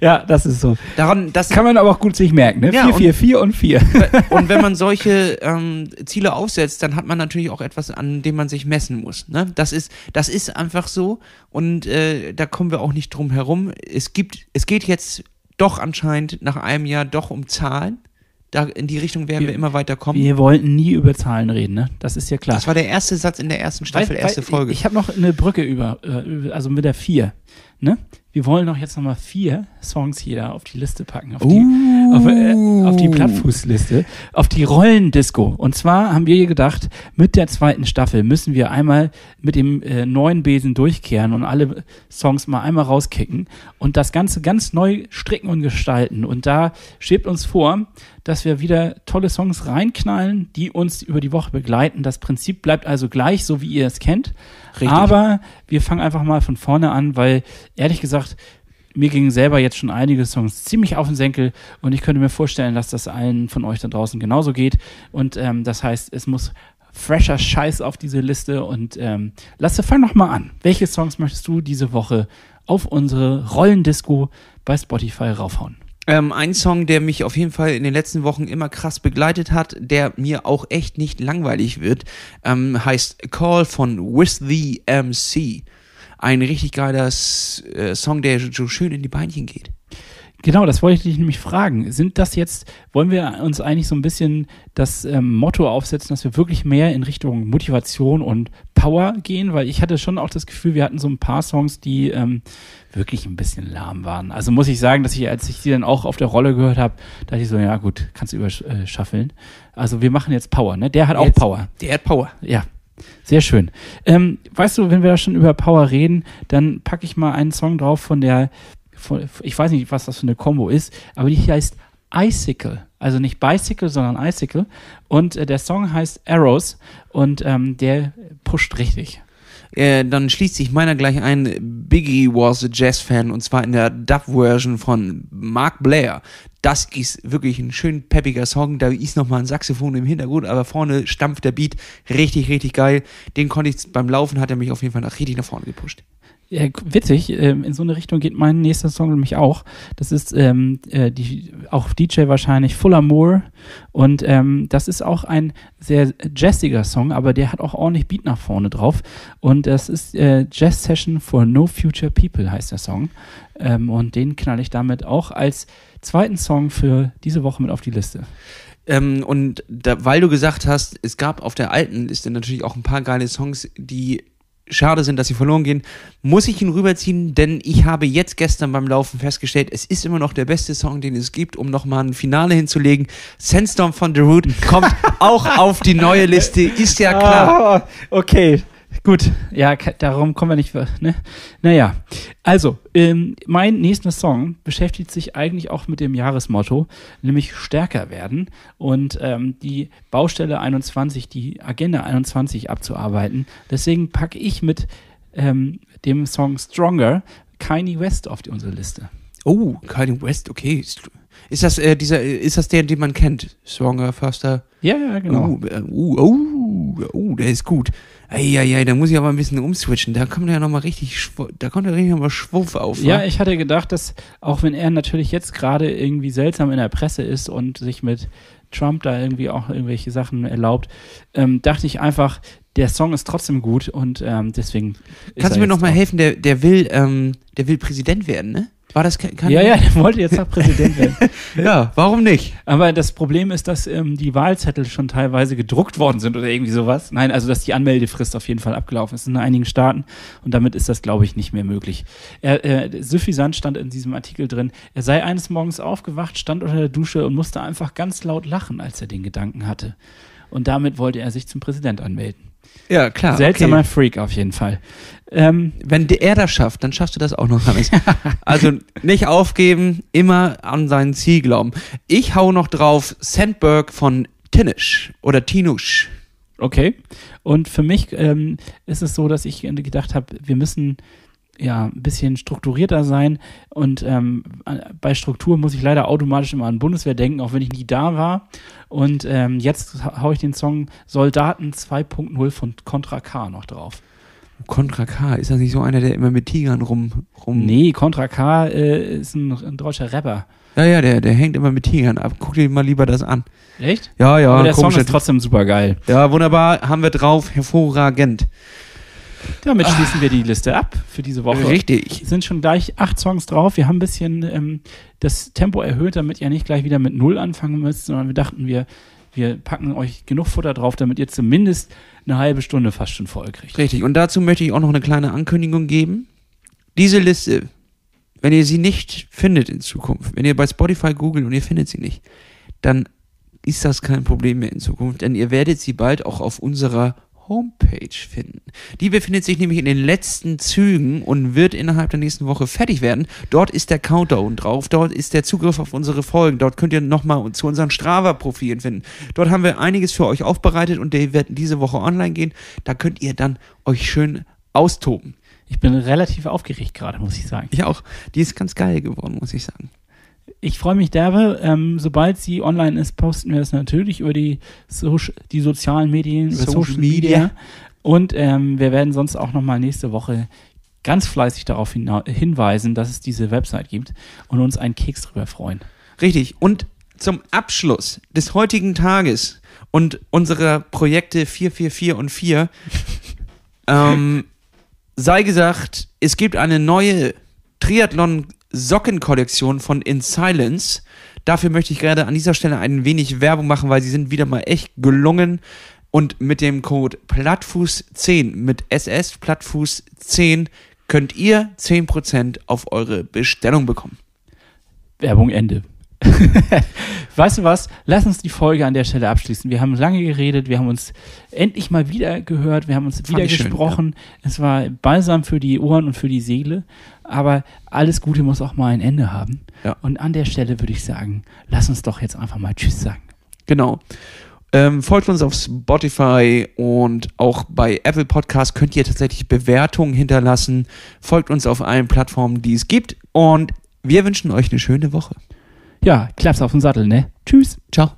Ja, das ist so. daran, das Kann man aber auch gut sich merken, ne? Ja, 4, und- 4, 4 und 4. und wenn man solche ähm, Ziele aufsetzt, dann hat man natürlich auch etwas, an dem man sich messen muss. Ne? Das ist, das ist einfach so und äh, da kommen wir auch nicht drum herum. Es gibt, es geht jetzt doch anscheinend nach einem Jahr doch um Zahlen. Da in die Richtung werden wir, Wir- immer weiter kommen. Wir wollten nie über Zahlen reden, ne? Das ist ja klar. Das war der erste Satz in der ersten Staffel, Weil- erste weil Folge. Ich habe noch eine Brücke über, äh, über- also mit der 4, ne? Wir wollen doch jetzt nochmal vier Songs hier auf die Liste packen, auf die, auf, äh, auf die Plattfußliste, auf die Rollendisco. Und zwar haben wir gedacht, mit der zweiten Staffel müssen wir einmal mit dem äh, neuen Besen durchkehren und alle Songs mal einmal rauskicken und das Ganze ganz neu stricken und gestalten. Und da schwebt uns vor, dass wir wieder tolle Songs reinknallen, die uns über die Woche begleiten. Das Prinzip bleibt also gleich, so wie ihr es kennt. Richtig. Aber wir fangen einfach mal von vorne an, weil ehrlich gesagt, mir gingen selber jetzt schon einige Songs ziemlich auf den Senkel und ich könnte mir vorstellen, dass das allen von euch da draußen genauso geht. Und ähm, das heißt, es muss fresher Scheiß auf diese Liste und ähm, Lasse, fang noch mal an. Welche Songs möchtest du diese Woche auf unsere Rollendisco bei Spotify raufhauen? Ähm, ein Song, der mich auf jeden Fall in den letzten Wochen immer krass begleitet hat, der mir auch echt nicht langweilig wird, ähm, heißt Call von With the MC. Ein richtig geiler S- äh, Song, der so schön in die Beinchen geht. Genau, das wollte ich dich nämlich fragen. Sind das jetzt, wollen wir uns eigentlich so ein bisschen das ähm, Motto aufsetzen, dass wir wirklich mehr in Richtung Motivation und Power gehen? Weil ich hatte schon auch das Gefühl, wir hatten so ein paar Songs, die ähm, wirklich ein bisschen lahm waren. Also muss ich sagen, dass ich, als ich die dann auch auf der Rolle gehört habe, dachte ich so, ja gut, kannst du überschaffeln. Also wir machen jetzt Power, ne? Der hat auch Jetzt- Power. Der hat Power. Ja, sehr schön. Ähm, weißt du, wenn wir da schon über Power reden, dann packe ich mal einen Song drauf von der, von, ich weiß nicht, was das für eine Combo ist, aber die heißt Icicle. Also nicht Bicycle, sondern Icicle. Und äh, der Song heißt Arrows und ähm, der pusht richtig. Äh, dann schließt sich meiner gleich ein. Biggie was a Jazz-Fan und zwar in der Dub-Version von Mark Blair. Das ist wirklich ein schön peppiger Song. Da ist nochmal ein Saxophon im Hintergrund, aber vorne stampft der Beat. Richtig, richtig geil. Den konnte ich beim Laufen, hat er mich auf jeden Fall nach, richtig nach vorne gepusht. Ja, witzig, ähm, in so eine Richtung geht mein nächster Song nämlich auch. Das ist ähm, äh, die, auch DJ wahrscheinlich, Fuller Moore. Und ähm, das ist auch ein sehr jazziger Song, aber der hat auch ordentlich Beat nach vorne drauf. Und das ist äh, Jazz Session for No Future People heißt der Song. Ähm, und den knall ich damit auch als zweiten Song für diese Woche mit auf die Liste. Ähm, und da, weil du gesagt hast, es gab auf der alten Liste natürlich auch ein paar geile Songs, die schade sind, dass sie verloren gehen, muss ich ihn rüberziehen, denn ich habe jetzt gestern beim Laufen festgestellt, es ist immer noch der beste Song, den es gibt, um nochmal ein Finale hinzulegen. Sandstorm von The Root kommt auch auf die neue Liste, ist ja klar. Ah, okay. Gut, ja, darum kommen wir nicht. Ne? Naja, also, ähm, mein nächster Song beschäftigt sich eigentlich auch mit dem Jahresmotto, nämlich stärker werden und ähm, die Baustelle 21, die Agenda 21 abzuarbeiten. Deswegen packe ich mit ähm, dem Song Stronger Kanye West auf die, unsere Liste. Oh, Kanye West, okay. Ist das äh, dieser, ist das der, den man kennt? Stronger, Faster? Ja, ja, genau. Uh, äh, uh, oh, der ist gut. Eieiei, da muss ich aber ein bisschen umswitchen. Da kommt ja nochmal richtig, da kommt ja richtig nochmal Schwuff auf. Ja, wa? ich hatte gedacht, dass auch wenn er natürlich jetzt gerade irgendwie seltsam in der Presse ist und sich mit Trump da irgendwie auch irgendwelche Sachen erlaubt, ähm, dachte ich einfach, der Song ist trotzdem gut und ähm, deswegen. Kannst du mir nochmal helfen? Der, der will, ähm, der will Präsident werden, ne? War das kein, kein Ja, ja, der wollte jetzt noch Präsident werden. Ja, warum nicht? Aber das Problem ist, dass ähm, die Wahlzettel schon teilweise gedruckt worden sind oder irgendwie sowas. Nein, also dass die Anmeldefrist auf jeden Fall abgelaufen ist in einigen Staaten und damit ist das, glaube ich, nicht mehr möglich. Er, äh, suffisant stand in diesem Artikel drin, er sei eines Morgens aufgewacht, stand unter der Dusche und musste einfach ganz laut lachen, als er den Gedanken hatte. Und damit wollte er sich zum Präsident anmelden. Ja, klar. Seltsamer Okay. Freak auf jeden Fall. Ähm, Wenn der er das schafft, dann schaffst du das auch noch, Hannes. also nicht aufgeben, immer an sein Ziel glauben. Ich hau noch drauf Sandberg von Tinisch oder Tinusch. Okay. Und für mich ähm, ist es so, dass ich gedacht habe, wir müssen ja ein bisschen strukturierter sein. Und ähm, bei Struktur muss ich leider automatisch immer an Bundeswehr denken, auch wenn ich nie da war. Und ähm, jetzt ha- hau ich den Song Soldaten 2.0 von Contra K noch drauf. Contra K, ist das nicht so einer, der immer mit Tigern rum. rum Nee, Contra K äh, ist ein, ein deutscher Rapper. Ja, ja, der, der hängt immer mit Tigern ab. Guck dir mal lieber das an. Echt? Ja, ja, Aber der Song ist trotzdem super geil. Ja, wunderbar, haben wir drauf. Hervorragend. Damit schließen wir die Liste ab für diese Woche. Richtig. sind schon gleich acht Songs drauf. Wir haben ein bisschen ähm, das Tempo erhöht, damit ihr nicht gleich wieder mit Null anfangen müsst, sondern wir dachten, wir, wir packen euch genug Futter drauf, damit ihr zumindest eine halbe Stunde fast schon voll kriegt. Richtig. Und dazu möchte ich auch noch eine kleine Ankündigung geben. Diese Liste, wenn ihr sie nicht findet in Zukunft, wenn ihr bei Spotify googelt und ihr findet sie nicht, dann ist das kein Problem mehr in Zukunft, denn ihr werdet sie bald auch auf unserer Homepage finden. Die befindet sich nämlich in den letzten Zügen und wird innerhalb der nächsten Woche fertig werden. Dort ist der Countdown drauf, dort ist der Zugriff auf unsere Folgen, dort könnt ihr nochmal zu unseren Strava-Profilen finden. Dort haben wir einiges für euch aufbereitet und die werden diese Woche online gehen. Da könnt ihr dann euch schön austoben. Ich bin relativ aufgeregt gerade, muss ich sagen. Ich auch. Die ist ganz geil geworden, muss ich sagen. Ich freue mich derbe. Ähm, sobald sie online ist, posten wir es natürlich über die, Soci die sozialen Medien, über Social Social, Media. Und ähm, wir werden sonst auch nochmal nächste Woche ganz fleißig darauf hina- hinweisen, dass es diese Website gibt und uns einen Keks drüber freuen. Richtig. Und zum Abschluss des heutigen Tages und unserer Projekte 444 und 4 ähm, sei gesagt, es gibt eine neue Triathlon-Sockenkollektion von In Silence. Dafür möchte ich gerade an dieser Stelle ein wenig Werbung machen, weil sie sind wieder mal echt gelungen. Und mit dem Code Plattfuß10 mit SS Plattfuß10 könnt ihr 10% auf eure Bestellung bekommen. Werbung Ende. weißt du was? Lass uns die Folge an der Stelle abschließen. Wir haben lange geredet, wir haben uns endlich mal wieder gehört, wir haben uns wieder ich schön, gesprochen. Es war balsam für die Ohren und für die Seele, aber alles Gute muss auch mal ein Ende haben. Ja. Und an der Stelle würde ich sagen, lass uns doch jetzt einfach mal Tschüss sagen. Genau. Ähm, folgt uns auf Spotify und auch bei Apple Podcast könnt ihr tatsächlich Bewertungen hinterlassen. Folgt uns auf allen Plattformen, die es gibt. Und wir wünschen euch eine schöne Woche. Ja, klapp's auf den Sattel, ne? Tschüss. Ciao.